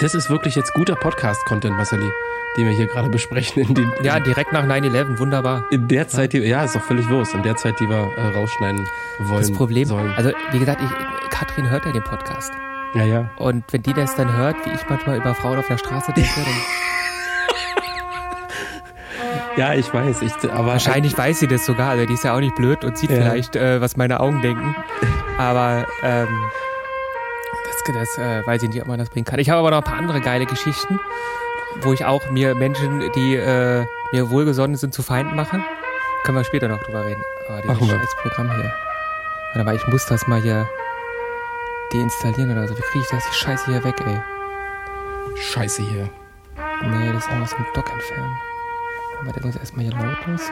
Das ist wirklich jetzt guter Podcast-Content, Marceli, den wir hier gerade besprechen. In, den, Ja, direkt nach 9-11, wunderbar. in der Zeit, die, ja, ist doch völlig los. In der Zeit, die wir äh, rausschneiden wollen. Das Problem, Sollen. also wie gesagt, ich, Katrin hört ja den Podcast. Ja, ja. Und wenn die das dann hört, wie ich manchmal über Frauen auf der Straße denke, dann Ja, ich weiß. Ich, aber wahrscheinlich weiß sie das sogar. Also die ist ja auch nicht blöd und sieht Ja. vielleicht, äh, was meine Augen denken. Aber ähm, das, äh, weiß ich nicht, ob man das bringen kann. Ich habe aber noch ein paar andere geile Geschichten, wo ich auch mir Menschen, die äh, mir wohlgesonnen sind, zu Feinden mache. Können wir später noch drüber reden. Oh, dieses Machen scheiß Programm hier. Warte mal, ich muss das mal hier deinstallieren oder so. Wie kriege ich das die Scheiße hier weg, ey? Scheiße hier. Nee, das ist aus dem Dock entfernen. Aber der muss erstmal hier lautlos.